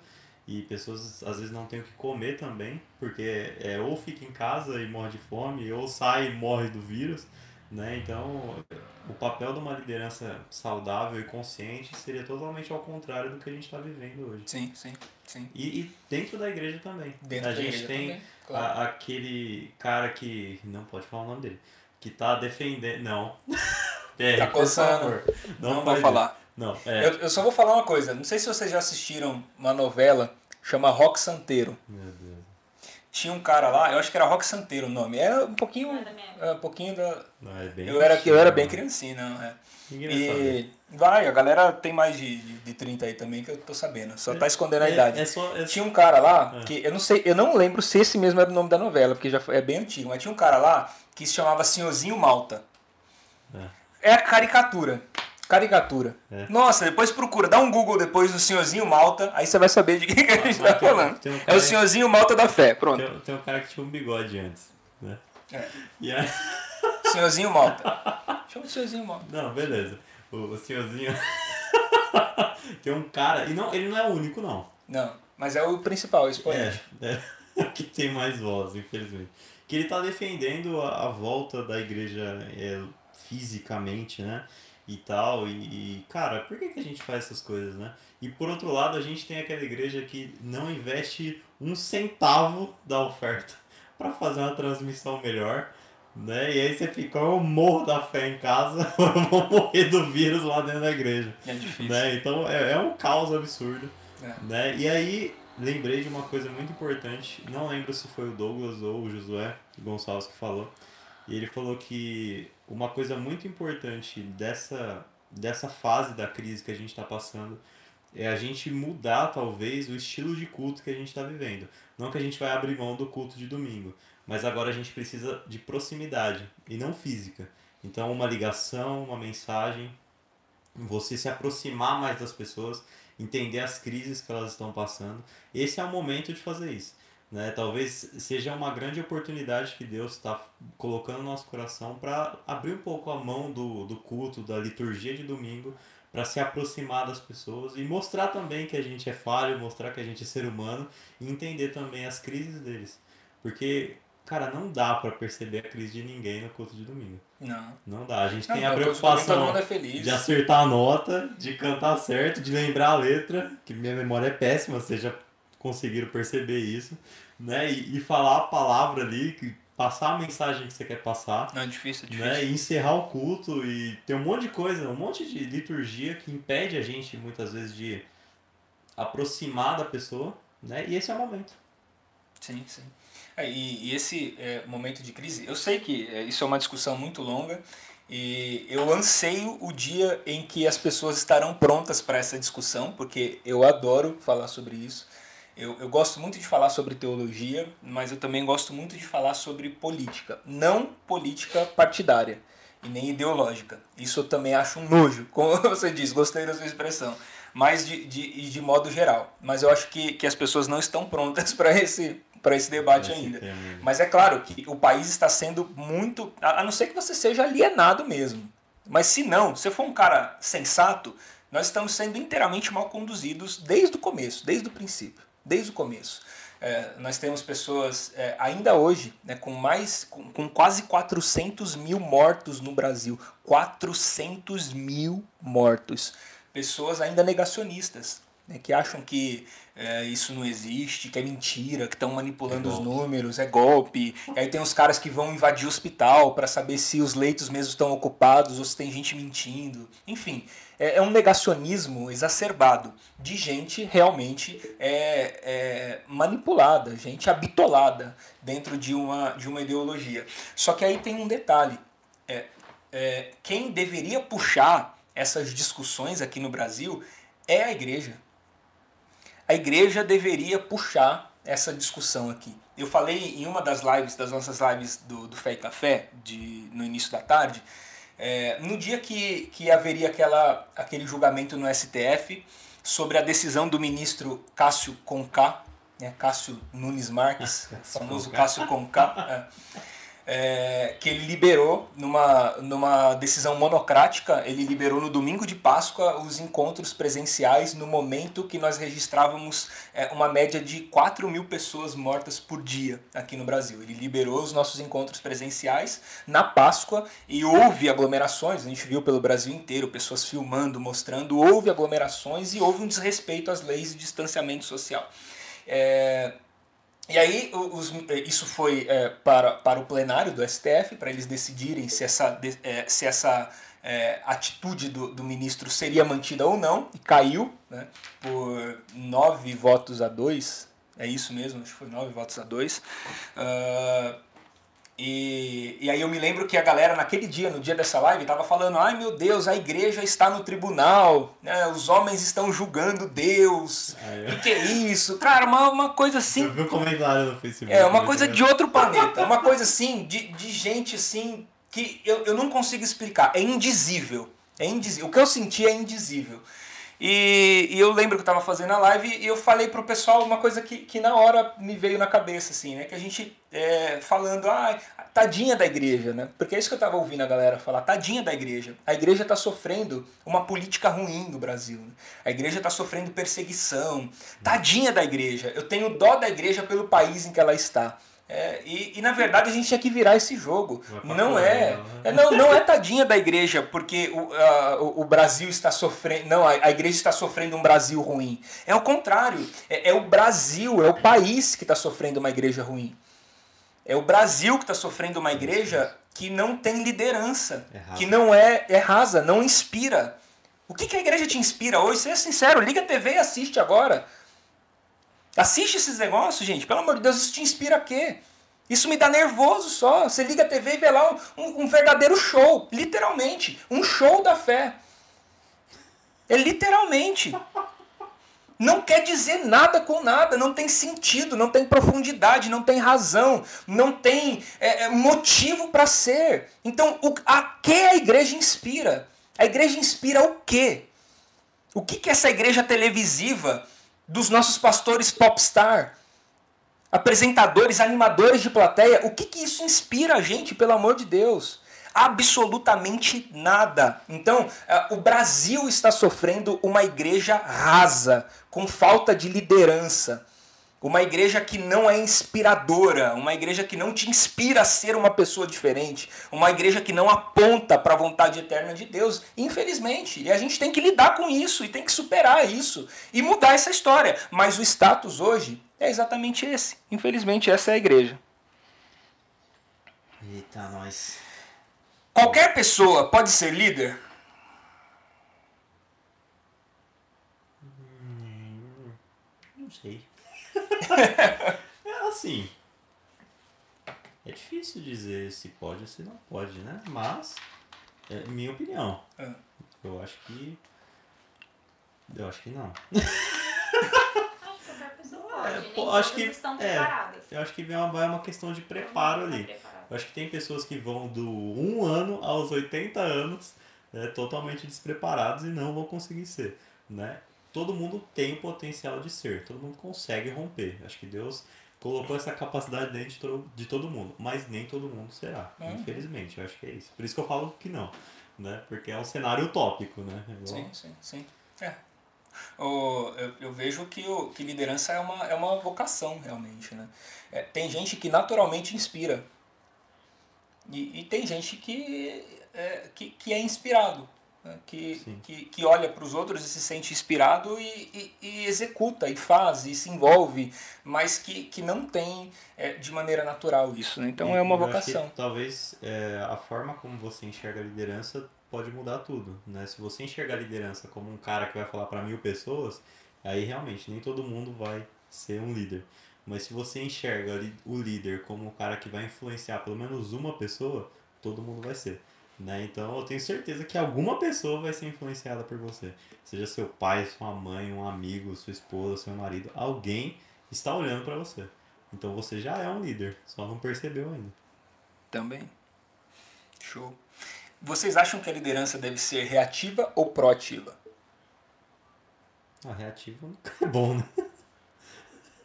E pessoas às vezes não têm o que comer também, porque é, ou fica em casa e morre de fome, ou sai e morre do vírus. Né? Então, o papel de uma liderança saudável e consciente seria totalmente ao contrário do que a gente está vivendo hoje. Sim, sim, sim. E, e, dentro da igreja também. Dentro a da gente tem também, claro. a, aquele cara que. Não pode falar o nome dele. Que está defendendo. Não. é, tá coçando. Não, não vou falar. Não, é. eu, eu só vou falar uma coisa. Não sei se vocês já assistiram uma novela chama Rock Santeiro. Meu Deus tinha um cara lá, eu acho que era Rock Santeiro o nome. É um pouquinho. É um pouquinho da. Não, é bem eu, era, eu era bem criancinha, não. É. E vai, a galera tem mais de, de, de 30 aí também que eu tô sabendo. Só é, tá escondendo a é, idade. É só, é tinha um cara lá é. que eu não sei, eu não lembro se esse mesmo era o nome da novela, porque já foi, é bem antigo, mas tinha um cara lá que se chamava Senhorzinho Malta. É, é a caricatura. Caricatura. É. Nossa, depois procura, dá um Google depois do Senhorzinho Malta, aí você vai saber de quem que a gente tá falando. Um é o Senhorzinho Malta da Fé, pronto. Tem, tem um cara que tinha um bigode antes, né? É. Senhorzinho Malta. Chama o Senhorzinho Malta. Não, beleza. O, o Senhorzinho... tem um cara, e não, ele não é o único não. Não, mas é o principal, o expoente. É, é que tem mais voz, infelizmente. Que ele tá defendendo a, a volta da igreja é, fisicamente, né? E tal. E, e, cara, por que, que a gente faz essas coisas, né? E por outro lado, a gente tem aquela igreja que não investe um centavo da oferta para fazer uma transmissão melhor. Né? E aí você fica, eu morro da fé em casa, eu vou morrer do vírus lá dentro da igreja. É difícil. Né? Então é, é um caos absurdo. É. Né? E aí lembrei de uma coisa muito importante, não lembro se foi o Douglas ou o Josué Gonçalves que falou, e ele falou que uma coisa muito importante dessa, dessa fase da crise que a gente está passando é a gente mudar, talvez, o estilo de culto que a gente está vivendo. Não que a gente vai abrir mão do culto de domingo, mas agora a gente precisa de proximidade e não física. Então, uma ligação, uma mensagem, você se aproximar mais das pessoas, entender as crises que elas estão passando. Esse é o momento de fazer isso. Né? Talvez seja uma grande oportunidade que Deus está colocando no nosso coração para abrir um pouco a mão do, do culto, da liturgia de domingo, para se aproximar das pessoas e mostrar também que a gente é falho, mostrar que a gente é ser humano e entender também as crises deles. Porque Cara, não dá para perceber a crise de ninguém no culto de domingo. Não. Não dá. A gente Não, tem a preocupação domingo é de acertar a nota, de cantar certo, de lembrar a letra, que minha memória é péssima, já conseguiram perceber isso, né? E, e falar a palavra ali, que, passar a mensagem que você quer passar, Não, é difícil, é difícil. né? E encerrar o culto e tem um monte de coisa, um monte de liturgia que impede a gente muitas vezes de aproximar da pessoa, né? E esse é o momento. Sim, sim. É, e, e esse é, momento de crise, eu sei que é, isso é uma discussão muito longa e eu anseio o dia em que as pessoas estarão prontas para essa discussão, porque eu adoro falar sobre isso. Eu, eu gosto muito de falar sobre teologia, mas eu também gosto muito de falar sobre política. Não política partidária e nem ideológica. Isso eu também acho um nojo, como você diz, gostei da sua expressão. Mas de, de, de modo geral. Mas eu acho que, que as pessoas não estão prontas para esse, para esse debate Esse ainda. tema. Mas é claro que o país está sendo muito. A a não ser que você seja alienado mesmo. Mas se não, se for um cara sensato, nós estamos sendo inteiramente mal conduzidos desde o começo, desde o princípio, desde o começo. É, nós temos pessoas, é, ainda hoje, né, com mais com, com quase 400 mil mortos no Brasil. 400 mil mortos. Pessoas ainda negacionistas, né, que acham que é, isso não existe, que é mentira, que estão manipulando É os números, é golpe. E aí tem os caras que vão invadir o hospital para saber se os leitos mesmo estão ocupados ou se tem gente mentindo. Enfim, é, é um negacionismo exacerbado de gente realmente é, é, manipulada, gente habitolada dentro de uma, de uma ideologia. Só que aí tem um detalhe. É, é, quem deveria puxar essas discussões aqui no Brasil é a igreja a igreja deveria puxar essa discussão aqui. Eu falei em uma das lives, das nossas lives do, do Fé e Café, de, no início da tarde, é, no dia que, que haveria aquela, aquele julgamento no STF sobre a decisão do ministro Cássio Conká, né, Cássio Nunes Marques, famoso. Cássio Conká, é, é, que ele liberou numa, numa decisão monocrática, ele liberou no domingo de Páscoa os encontros presenciais no momento que nós registrávamos é, uma média de 4 mil pessoas mortas por dia aqui no Brasil. Ele liberou os nossos encontros presenciais na Páscoa e houve aglomerações, a gente viu pelo Brasil inteiro, pessoas filmando, mostrando, houve aglomerações e houve um desrespeito às leis de distanciamento social. É, e aí os- eh, isso foi é, para, para o plenário do STF, para eles decidirem se essa, de- eh, se essa eh, atitude do, do ministro seria mantida ou não, e caiu né, por nove votos a dois, é isso mesmo, acho que foi nove votos a dois. Ah, e, e aí eu me lembro que a galera naquele dia, no dia dessa live, tava falando, ai meu Deus, a igreja está no tribunal, né, os homens estão julgando Deus, Aí, o que é isso? Cara, uma, uma coisa assim eu vi um comentário no Facebook. é, uma né, coisa de outro planeta. Uma coisa assim, de, de gente assim, que eu, eu não consigo explicar. É indizível. É indizível. O que eu senti é indizível. E, e eu lembro que eu tava fazendo a live e eu falei pro pessoal uma coisa que, que na hora me veio na cabeça, assim, né? Que a gente é, falando, ah, tadinha da igreja, né? Porque é isso que eu tava ouvindo a galera falar, tadinha da igreja. A igreja tá sofrendo uma política ruim no Brasil. Né? A igreja tá sofrendo perseguição. Tadinha da igreja. Eu tenho dó da igreja pelo país em que ela está. É, e, e na verdade a gente tinha que virar esse jogo. Não é, né? é. Não, não é tadinha da igreja porque o, a- o, Brasil está sofrendo. Não, a, a igreja está sofrendo um Brasil ruim. É o contrário. É, é o Brasil, é o país que está sofrendo uma igreja ruim. É o Brasil que está sofrendo uma igreja que não tem liderança, É que não é, é rasa, não inspira. O que, que a igreja te inspira hoje? Seja sincero, liga a TV e assiste agora. Assiste esses negócios, gente. Pelo amor de Deus, isso te inspira a quê? Isso me dá nervoso só. Você liga a TV e vê lá um, um- verdadeiro show. Literalmente. Um show da fé. É literalmente. não quer dizer nada com nada, não tem sentido, não tem profundidade, não tem razão, não tem é, é motivo para ser. Então, o, a que a igreja inspira? A igreja inspira o quê? O que, que essa igreja televisiva dos nossos pastores popstar, apresentadores, animadores de plateia, o que, que isso inspira a gente, pelo amor de Deus? absolutamente nada. Então, eh, o Brasil está sofrendo uma igreja rasa, com falta de liderança. Uma igreja que não é inspiradora, uma igreja que não te inspira a ser uma pessoa diferente, uma igreja que não aponta para a vontade eterna de Deus, infelizmente. E a gente tem que lidar com isso e tem que superar isso e mudar essa história. Mas o status hoje é exatamente esse. Infelizmente, essa é a igreja. Eita, nós. Qualquer pessoa pode ser líder? Não sei. é assim. É difícil dizer se pode ou se não pode, né? Mas, é minha opinião. É. Eu acho que. Eu acho que não. É, pô, acho que é, eu acho que vem uma, vai uma questão de preparo ali. Eu acho que tem pessoas que vão do 1 ano aos 80 anos né, totalmente despreparados e não vão conseguir ser. Né? Todo mundo tem o potencial de ser, todo mundo consegue romper. Acho que Deus colocou essa capacidade dentro de todo, de todo mundo, mas nem todo mundo será, uhum. infelizmente. Eu acho que é isso. Por isso que eu falo que não, né? Porque é um cenário utópico, né? É igual... Sim, sim, sim. É. O, eu, eu vejo que, o, que liderança é uma, é uma vocação, realmente, né? É, tem gente que naturalmente inspira. E, e tem gente que é, que, que é inspirado? Que, que, que olha para os outros e se sente inspirado e, e, e, executa, e faz, e se envolve, mas que, que não tem é, de maneira natural isso. Né? Então é uma vocação. talvez é, a forma como você enxerga a liderança pode mudar tudo. Né? Se você enxergar a liderança como um cara que vai falar para mil pessoas, aí realmente nem todo mundo vai ser um líder. Mas se você enxerga o líder como um cara que vai influenciar pelo menos uma pessoa, todo mundo vai ser. Né? Então eu tenho certeza que alguma pessoa vai ser influenciada por você. Seja seu pai, sua mãe, um amigo, sua esposa, seu marido, alguém está olhando para você. Então você já é um líder, só não percebeu ainda. Também. Show. Vocês acham que a liderança deve ser reativa ou proativa? A ah, reativa é bom, né?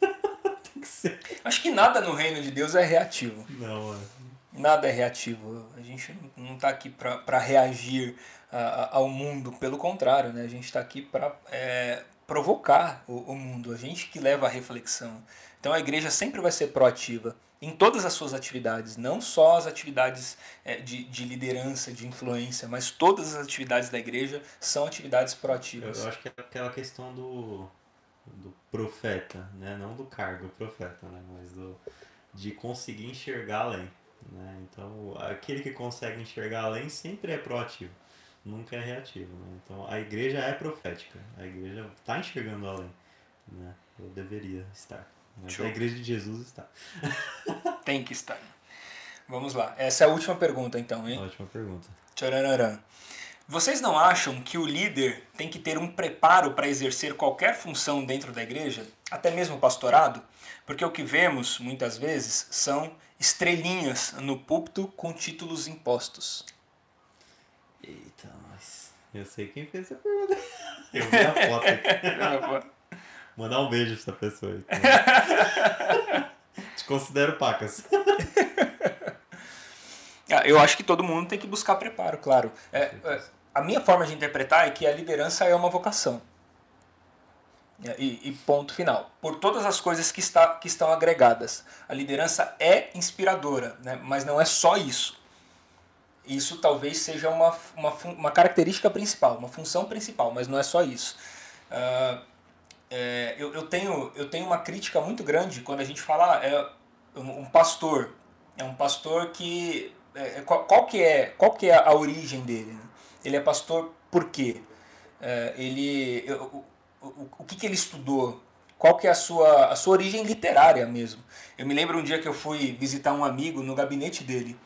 Tem que ser. Acho que nada no reino de Deus é reativo. Não, é. Nada é reativo. A gente não está aqui para reagir ao mundo, pelo contrário, né? a gente está aqui para é, provocar o, o mundo, a gente que leva a reflexão. Então a igreja sempre vai ser proativa em todas as suas atividades, não só as atividades é, de, de liderança, de influência, mas todas as atividades da igreja são atividades proativas. Eu, eu acho que é aquela questão do, do profeta, né? não do cargo profeta, né? mas do, de conseguir enxergar além. Né? Então, aquele que consegue enxergar além sempre é proativo, nunca é reativo. Né? Então, a igreja é profética, a igreja está enxergando além. Né? Eu deveria estar. Mas Show. a igreja de Jesus está. Tem que estar. Vamos lá. Essa é a última pergunta, então, hein? A última pergunta. Tcharararã. Vocês não acham que o líder tem que ter um preparo para exercer qualquer função dentro da igreja, até mesmo pastorado? Porque o que vemos muitas vezes são estrelinhas no púlpito com títulos impostos. Eita, mas eu sei quem fez essa pergunta. Eu vi a foto aqui. Mandar um beijo pra essa pessoa aí. Te considero pacas. Ah, eu acho que todo mundo tem que buscar preparo, claro. É, é, a minha forma de interpretar é que a liderança é uma vocação. E, e, ponto final. Por todas as coisas que, está, que estão agregadas. A liderança é inspiradora, né? mas não é só isso. Isso talvez seja uma, uma, uma característica principal, uma função principal, mas não é só isso. Uh, é, eu, eu, tenho, eu tenho uma crítica muito grande quando a gente fala ah, é um pastor. É um pastor que. É, é, qual, qual, que é, qual que é a origem dele? Né? Ele é pastor por quê? É, ele, o, o que, que ele estudou, qual que é a sua, a sua origem literária mesmo. Eu me lembro um dia que eu fui visitar um amigo no gabinete dele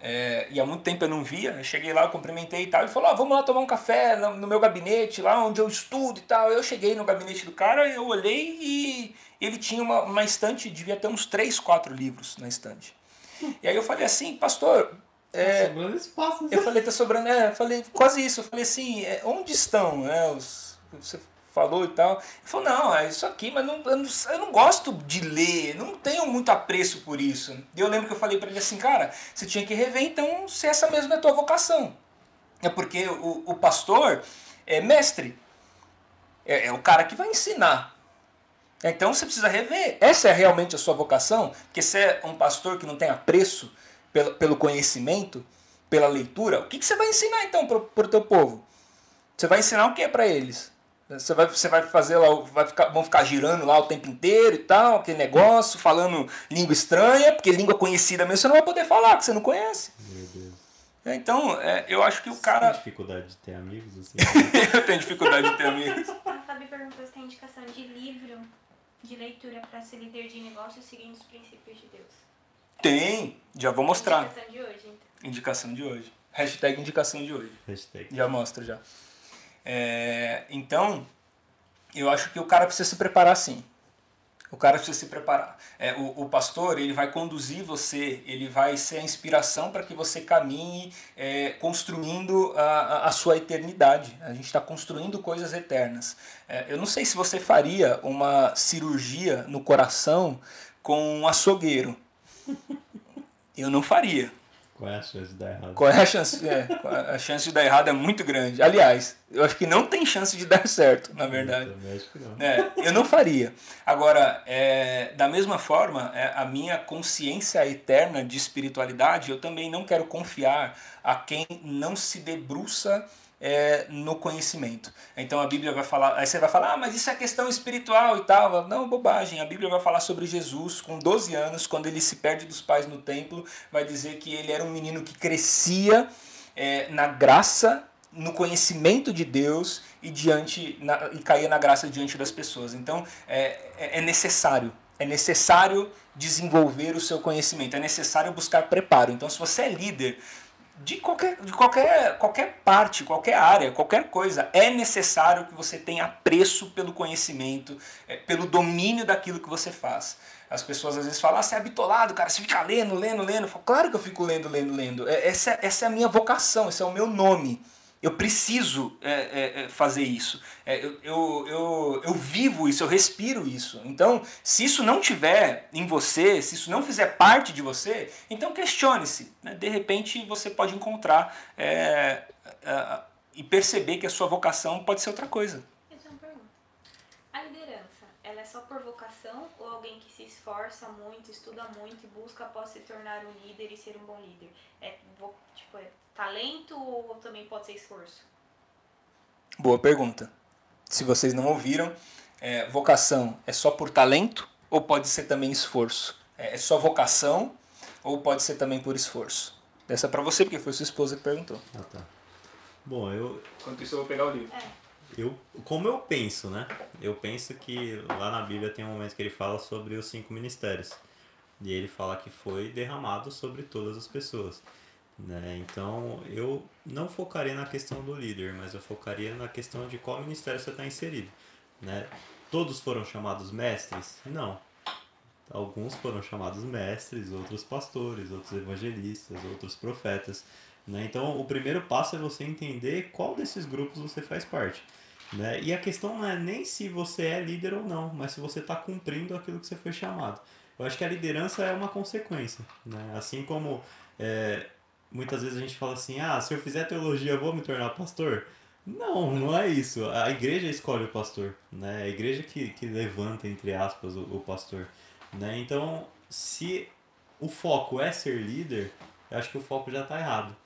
É, e há muito tempo eu não via. Eu cheguei lá, eu cumprimentei e tal. Ele falou: ah, vamos lá tomar um café no, no, meu gabinete, lá onde eu estudo e tal. Eu cheguei no gabinete do cara, eu olhei e ele tinha uma, uma estante, devia ter uns 3, 4 livros na estante. E aí eu falei assim, pastor. É, tá sobrando espaço. Né? Eu falei, tá sobrando. É, falei, quase isso. Eu falei assim, é, onde estão né, os. Você falou e tal. Ele falou, não, é isso aqui, mas não, eu, não, eu não gosto de ler, não tenho muito apreço por isso. E eu lembro que eu falei para ele assim, cara, você tinha que rever então se essa mesma é a tua vocação. É porque o, o pastor é mestre, é, é o cara que vai ensinar. Então você precisa rever. Essa é realmente a sua vocação? Porque você é um pastor que não tem apreço pelo, pelo conhecimento, pela leitura, o que, que você vai ensinar então para o teu povo? Você vai ensinar o que para eles? Você vai, você vai fazer lá, vai ficar, vão ficar girando lá o tempo inteiro e tal, aquele negócio, falando língua estranha, porque língua conhecida mesmo você não vai poder falar, que você não conhece. Meu Deus. É, então, é, eu acho que o cara. Você tem dificuldade de ter amigos? Assim? eu tenho dificuldade de ter amigos. A Fabi perguntou se tem indicação de livro de leitura para ser líder de negócio seguindo os princípios de Deus. Tem, já vou mostrar. Indicação de hoje, então. Indicação de hoje. Hashtag indicação de hoje. Hashtag. Já mostro já. É, então, eu acho que o cara precisa se preparar sim. O cara precisa se preparar. É, o, o pastor ele vai conduzir você, ele vai ser a inspiração para que você caminhe é, construindo a, a sua eternidade. A gente está construindo coisas eternas. É, eu não sei se você faria uma cirurgia no coração com um açougueiro. Eu não faria. Qual é a chance de dar errado? Qual é a chance? É, a chance de dar errado é muito grande. Aliás, eu acho que não tem chance de dar certo, na verdade. Eu acho que não. É, eu não faria. Agora, é, da mesma forma, é, a minha consciência eterna de espiritualidade, eu também não quero confiar a quem não se debruça é, no conhecimento. Então a Bíblia vai falar, aí você vai falar, ah, mas isso é questão espiritual e tal. Não, bobagem. A Bíblia vai falar sobre Jesus com 12 anos, quando ele se perde dos pais no templo, vai dizer que ele era um menino que crescia é, na graça, no conhecimento de Deus e diante na, e caía na graça diante das pessoas. Então é, é, é necessário, é necessário desenvolver o seu conhecimento, é necessário buscar preparo. Então se você é líder de qualquer, de qualquer, qualquer parte, qualquer área, qualquer coisa, é necessário que você tenha apreço pelo conhecimento, é, pelo domínio daquilo que você faz. As pessoas às vezes falam, ah, você é bitolado, cara, você fica lendo, lendo, lendo. Eu falo, claro que eu fico lendo, lendo, lendo. É, essa, essa é a minha vocação, esse é o meu nome. Eu preciso é, é, é, fazer isso. É, eu, eu, eu, eu, vivo isso, eu respiro isso. Então, se isso não tiver em você, se isso não fizer parte de você, então questione-se. Né? De repente você pode encontrar é, e perceber que a sua vocação pode ser outra coisa. Eu tenho uma pergunta. A liderança, ela é só por vocação ou alguém que se esforça muito, estuda muito e busca após se tornar um líder e ser um bom líder? É, tipo, é talento ou também pode ser esforço? Boa pergunta. Se vocês não ouviram, é, vocação é só por talento ou pode ser também esforço? É, é só vocação ou pode ser também por esforço? Essa é para você, porque foi sua esposa que perguntou. Ah, tá. Bom, eu. Enquanto isso, eu vou pegar o livro. É. Eu, como eu penso, né? Eu penso que lá na Bíblia tem um momento que ele fala sobre os cinco ministérios. E ele fala que foi derramado sobre todas as pessoas. Né? Então eu não focaria na questão do líder, mas eu focaria na questão de qual ministério você está inserido. Né? Todos foram chamados mestres? Não. Alguns foram chamados mestres, outros pastores, outros evangelistas, outros profetas. Né? Então o primeiro passo é você entender qual desses grupos você faz parte. Né? E a questão não é nem se você é líder ou não, mas se você está cumprindo aquilo que você foi chamado. Eu acho que a liderança é uma consequência. Né? Assim como é, muitas vezes a gente fala assim, ah, se eu fizer teologia eu vou me tornar pastor. Não, não é isso. A igreja escolhe o pastor, né? A igreja que, que levanta, entre aspas, o, o pastor. Né? Então, se o foco é ser líder, eu acho que o foco já está errado.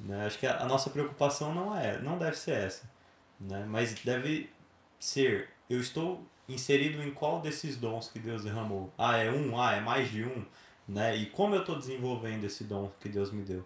Né? Acho que a, a, nossa preocupação não é, não deve ser essa. Né? Mas deve ser, eu estou inserido em qual desses dons que Deus derramou? Ah, é um? Ah, é mais de um? Né? E como eu estou desenvolvendo esse dom que Deus me deu,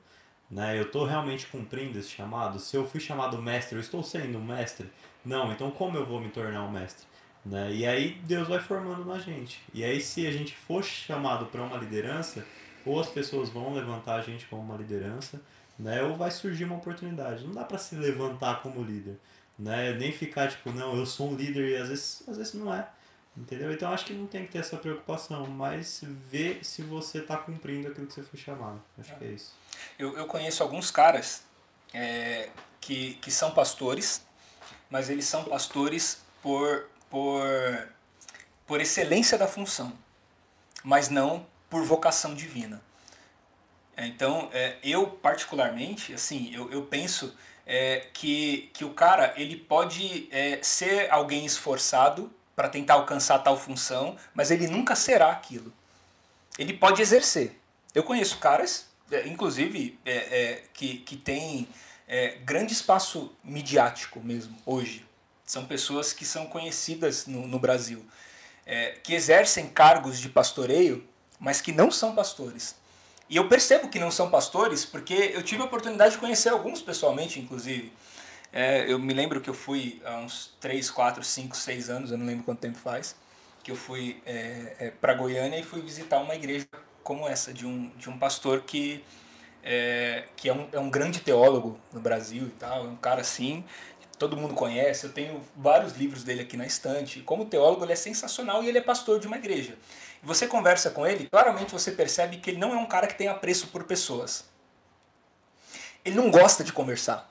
né? Eu estou realmente cumprindo esse chamado? Se eu fui chamado mestre, eu estou sendo um mestre? Não, então como eu vou me tornar um mestre? Né? E aí Deus vai formando na gente. E aí se a gente for chamado para uma liderança, ou as pessoas vão levantar a gente como uma liderança, né? Ou vai surgir uma oportunidade. Não dá para se levantar como líder, né? Nem ficar tipo, não, eu sou um líder e às vezes, às vezes não é. Entendeu? Então acho que não tem que ter essa preocupação, mas ver se você está cumprindo aquilo que você foi chamado. Acho que é isso. Eu, eu conheço alguns caras é, que, que são pastores, mas eles são pastores por, por, por excelência da função, mas não por vocação divina. É, então, é, eu particularmente, assim, eu, eu penso é, que, que o cara ele pode é, ser alguém esforçado para tentar alcançar tal função, mas ele nunca será aquilo. Ele pode exercer. Eu conheço caras, é, inclusive, é, é, que, que têm é, grande espaço midiático mesmo, hoje. São pessoas que são conhecidas no, no Brasil, é, que exercem cargos de pastoreio, mas que não são pastores. E eu percebo que não são pastores porque eu tive a oportunidade de conhecer alguns pessoalmente, inclusive. É, eu me lembro que eu fui há uns 3, 4, 5, 6 anos, eu não lembro quanto tempo faz, que eu fui é, é, para Goiânia e fui visitar uma igreja como essa, de um, de um pastor que, é, que é, um, é um grande teólogo no Brasil e tal, é um cara assim, todo mundo conhece, eu tenho vários livros dele aqui na estante. Como teólogo, ele é sensacional e ele é pastor de uma igreja. Você conversa com ele, claramente você percebe que ele não é um cara que tem apreço por pessoas. Ele não gosta de conversar.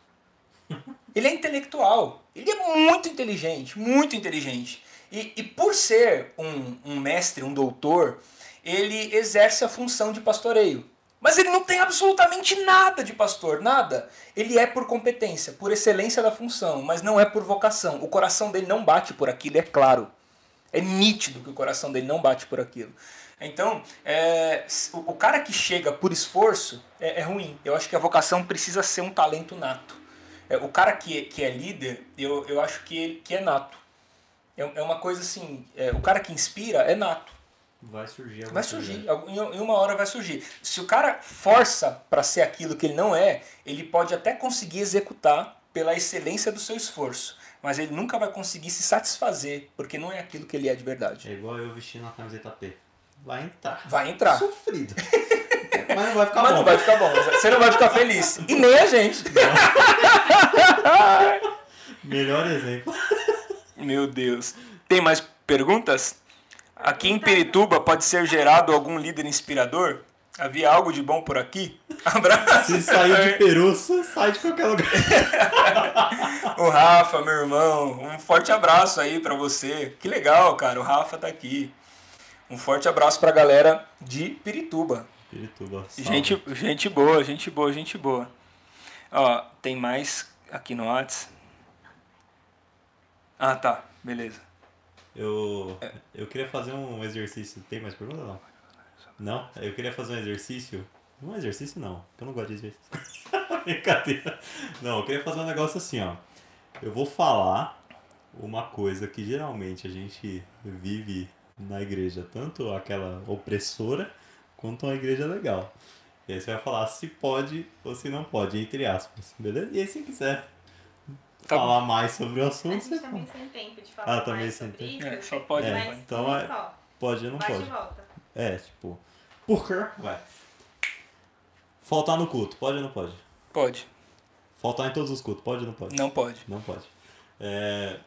Ele é intelectual. Ele é muito inteligente, muito inteligente. E, e por ser um, um mestre, um doutor, ele exerce a função de pastoreio. Mas ele não tem absolutamente nada de pastor, nada. Ele é por competência, por excelência da função, mas não é por vocação. O coração dele não bate por aquilo, é claro. É nítido que o coração dele não bate por aquilo. Então, é, o, cara que chega por esforço é, é, ruim. Eu acho que a vocação precisa ser um talento nato. É, o cara que, que é líder, eu, eu acho que, que é nato. É, é uma coisa assim, é, o cara que inspira é nato. Vai surgir. Vai surgir. Em uma hora vai surgir. Se o cara força para ser aquilo que ele não é, ele pode até conseguir executar pela excelência do seu esforço. Mas ele nunca vai conseguir se satisfazer, porque não é aquilo que ele é de verdade. É igual eu vestindo a camiseta P. Vai entrar. Vai entrar. Sofrido. Mas não vai ficar Mas bom. não vai ficar bom. Você não vai ficar feliz. E nem a gente. Melhor exemplo. Meu Deus. Tem mais perguntas? Aqui em Pirituba pode ser gerado algum líder inspirador? Havia algo de bom por aqui? Abraço. Se saiu de Peru, sai de qualquer lugar. o Rafa, meu irmão, um forte abraço aí para você. Que legal, cara. O Rafa tá aqui. Um forte abraço pra galera de Pirituba. Pirituba. Gente, gente boa, gente boa, gente boa. Ó, tem mais aqui no Whats. Ah, tá. Beleza. Eu, eu queria fazer um exercício. Tem mais pergunta não? Não? Eu queria fazer um exercício. É exercício não, porque eu não gosto de exercício. Brincadeira. Não, eu queria fazer um negócio assim, ó. Eu vou falar uma coisa que geralmente a gente vive na igreja, tanto aquela opressora quanto uma igreja legal. E aí você vai falar se pode ou se não pode, entre aspas, beleza? E aí se quiser Tá falar mais sobre o A assunto, gente você também fala. sem tempo de falar Ah, também mais sem sobre tempo. isso. É, só pode, É, mas então é- só. Pode ou não Bate pode. volta. É, tipo, por quê? Vai. Faltar no culto, pode ou não pode? Pode. Faltar em todos os cultos, pode ou não pode? Não pode. Não pode. É...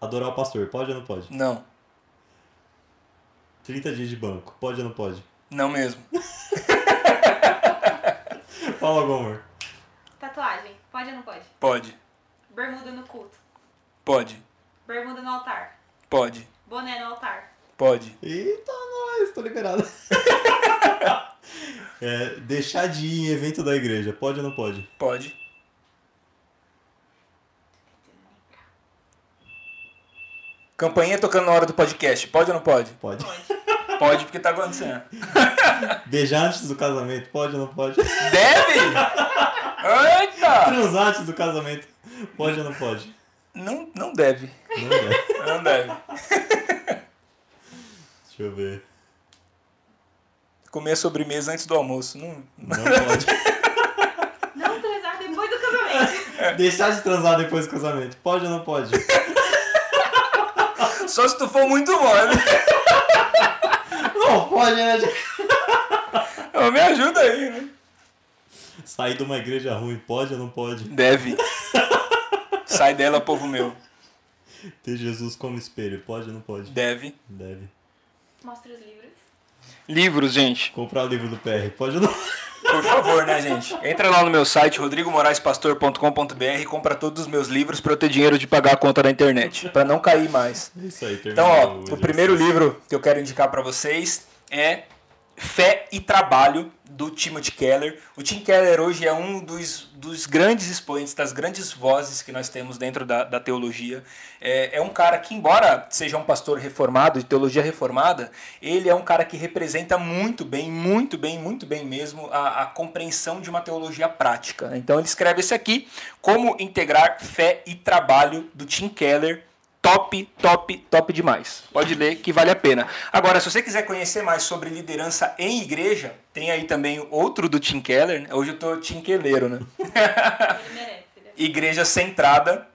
Adorar o pastor, pode ou não pode? Não. 30 dias de banco, pode ou não pode? Não mesmo. Fala algum amor. Tatuagem, pode ou não pode? Pode. Bermuda no culto. Pode. Bermuda no altar. Pode. Boné no altar. Pode. Eita, nós, tô liberado. É, deixar de ir em evento da igreja, pode ou não pode? Pode. Campainha tocando na hora do podcast. Pode ou não pode? Pode. Pode. Pode, porque tá acontecendo. Beijar antes do casamento, pode ou não pode? Deve! Eita! Transar antes do casamento, pode ou não pode? Não, não deve. Não deve. Não deve. Deixa eu ver. Comer a sobremesa antes do almoço. Não, Não pode. Não transar depois do casamento. Deixar de transar depois do casamento, pode ou não pode? Só se tu for muito mole. Não pode, né? Ô, me ajuda aí, né? Sair de uma igreja ruim, pode ou não pode? Deve. Sai dela, povo meu. Ter Jesus como espelho, pode ou não pode? Deve. Deve. Mostra os livros. Livros, gente. Comprar o livro do PR, pode não? Por favor, né, gente? Entra lá no meu site, rodrigomoraispastor.com.br e compra todos os meus livros para eu ter dinheiro de pagar a conta da internet, para não cair mais. É Isso aí, Então, ó, o primeiro livro que eu quero indicar para vocês é Fé e Trabalho, do Timothy Keller. O Tim Keller hoje é um dos, dos grandes expoentes, das grandes vozes que nós temos dentro da, da teologia. É, é um cara que, embora seja um pastor reformado, de teologia reformada, ele é um cara que representa muito bem, muito bem, muito bem mesmo a, a compreensão de uma teologia prática. Então ele escreve esse aqui, Como Integrar Fé e Trabalho, do Tim Keller, top, top, top demais. Pode ler que vale a pena. Agora, se você quiser conhecer mais sobre liderança em igreja, tem aí também outro do Tim Keller. né? Hoje eu tô Tim né? Ele merece. Ele é Igreja Centrada.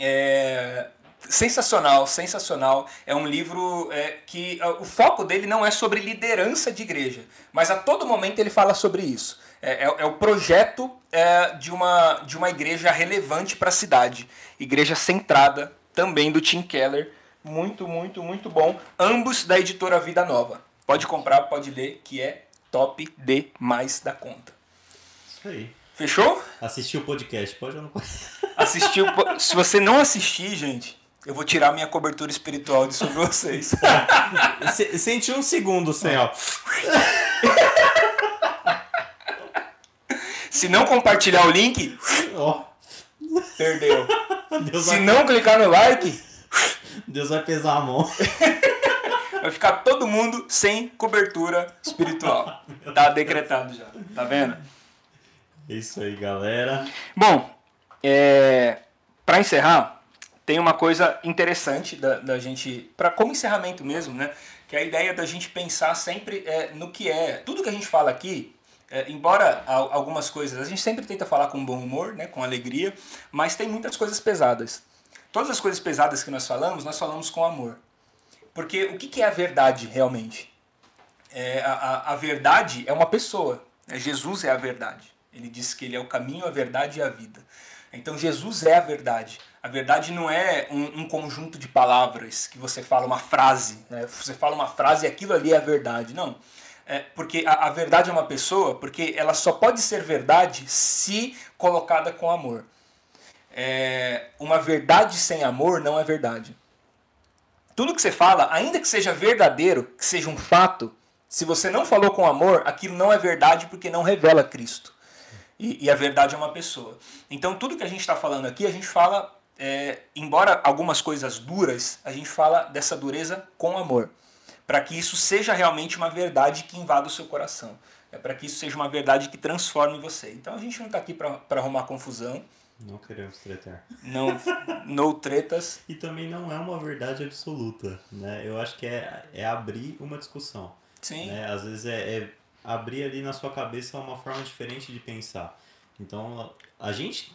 É, sensacional, sensacional. É um livro é, que ah, o foco dele não é sobre liderança de igreja, mas a todo momento ele fala sobre isso. É, é- é o projeto é, de, uma, de uma igreja relevante para a cidade. Igreja Centrada, também do Tim Keller. Muito, muito, muito bom. Ambos da editora Vida Nova. Pode comprar, pode ler, que é top demais da conta. Isso aí. Fechou? Assistir o podcast, pode ou não pode? Assistiu. Se você não assistir, gente, eu vou tirar minha cobertura espiritual de sobre vocês. Se- Sente um segundo sem, ó. Se não compartilhar o link, Ó, perdeu. Deus, Se vai, não clicar no like, Deus vai pesar a mão. vai ficar todo mundo sem cobertura espiritual. Tá decretado já. Tá vendo? É Isso aí, galera. Bom, é, para encerrar, tem uma coisa interessante da, da gente, para como encerramento mesmo, né? Que é a ideia da gente pensar sempre é, no que é. Tudo que a gente fala aqui, é, embora algumas coisas, a gente sempre tenta falar com bom humor, né? Com alegria, mas tem muitas coisas pesadas. Todas as coisas pesadas que nós falamos, nós falamos com amor. Porque o que, que é a verdade realmente? É, a, a, a verdade é uma pessoa. né? Jesus é a verdade. Ele diz que ele é o caminho, a verdade e a vida. Então Jesus é a verdade. A verdade não é um, um conjunto de palavras que você fala uma frase. né? Você fala uma frase e aquilo ali é a verdade. Não. É porque a, a verdade é uma pessoa, porque ela só pode ser verdade se colocada com amor. É, uma verdade sem amor não é verdade. Tudo que você fala, ainda que seja verdadeiro, que seja um fato, se você não falou com amor, aquilo não é verdade porque não revela Cristo. E, e a verdade é uma pessoa. Então, tudo que a gente está falando aqui, a gente fala, é, embora algumas coisas duras, a gente fala dessa dureza com amor. Para que isso seja realmente uma verdade que invada o seu coração. É para que isso seja uma verdade que transforme você. Então, a gente não está aqui para arrumar confusão, Não queremos tretar. não no tretas. E também não é uma verdade absoluta, né? Eu acho que é, é abrir uma discussão. Sim. né? Às vezes é, é abrir ali na sua cabeça uma forma diferente de pensar. Então, a gente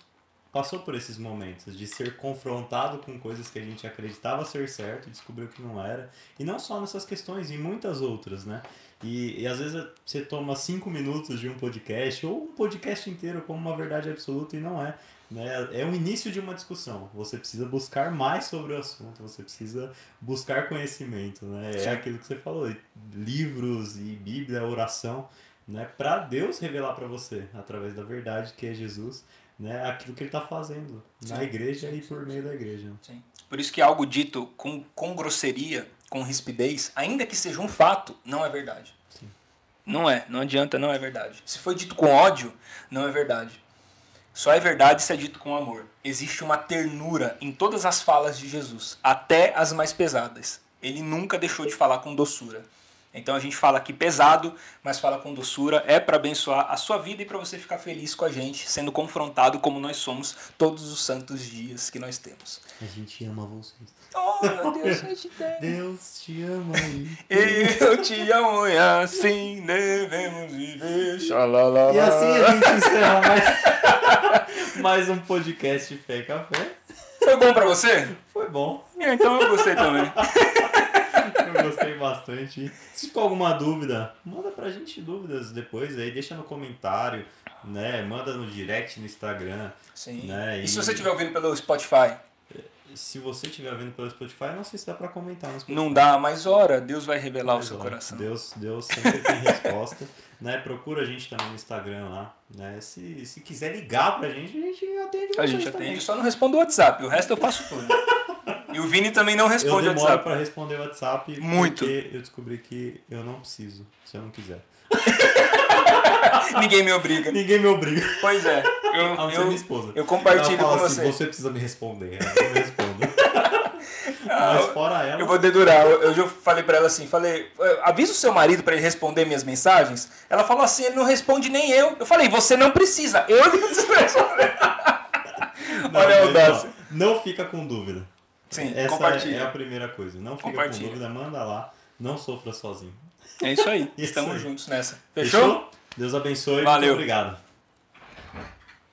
passou por esses momentos de ser confrontado com coisas que a gente acreditava ser certo e descobriu que não era. E não só nessas questões, em muitas outras, né? E, e às vezes você toma cinco minutos de um podcast ou um podcast inteiro como uma verdade absoluta e não é. Né? É o início de uma discussão. Você precisa buscar mais sobre o assunto, você precisa buscar conhecimento. Né? É aquilo que você falou, livros e Bíblia, oração, né? para Deus revelar para você, através da verdade que é Jesus, né? aquilo que ele está fazendo na Sim, igreja sim, e por meio da igreja. Sim. Por isso que algo dito com, com grosseria, com rispidez, ainda que seja um fato, não é verdade. Sim. Não é, não adianta, não é verdade. Se foi dito com ódio, não é verdade. Só é verdade se é dito com amor. Existe uma ternura em todas as falas de Jesus, até as mais pesadas. Ele nunca deixou de falar com doçura. Então a gente fala aqui pesado, mas fala com doçura, é para abençoar a sua vida e para você ficar feliz com a gente, sendo confrontado como nós somos todos os santos dias que nós temos. A gente ama vocês. Oh, meu Deus, eu te amo. Deus te ama. Eu te amo e assim devemos viver. Xalala. E assim a gente encerra mais, mais um podcast Fé Café. Foi bom pra você? Foi bom. É, Então eu gostei também. Gostei bastante. Se ficou alguma dúvida, manda pra gente dúvidas depois aí, deixa no comentário, né? Manda no direct no Instagram. Sim. Né? E, se você estiver ouvindo pelo Spotify? Se você estiver vendo pelo Spotify, não sei se dá pra comentar. Não dá, mas ora, Deus vai revelar Mas, o seu ó, coração. Deus, Deus sempre tem resposta. né? Procura a gente também no Instagram lá. Né? Se, se quiser ligar pra gente, a gente atende A gente também. atende, só não responde o WhatsApp, o resto eu faço tudo. E o Vini também não Eu responde o demoro WhatsApp. pra responder o WhatsApp Muito. porque eu descobri que eu não preciso, se eu não quiser. Ninguém me obriga. Ninguém me obriga. Pois é, A eu, não ser eu, minha esposa. eu compartilho Ela com assim, você. você precisa me responder. Ela não me responde. Mas fora ela, Eu vou dedurar. Eu, eu já falei pra ela assim, falei, "Eh, avisa o seu marido pra ele responder minhas mensagens. Ela falou assim, ele não responde nem eu. Eu falei, você não precisa, eu não preciso responder. não, Olha a audácia. ó, Não fica com dúvida. Sim, Essa compartilha. é a primeira coisa. Não fica com dúvida, manda lá. Não sofra sozinho. É isso aí. Isso Estamos aí. juntos nessa. Fechou? Deus abençoe. Valeu. Muito obrigado.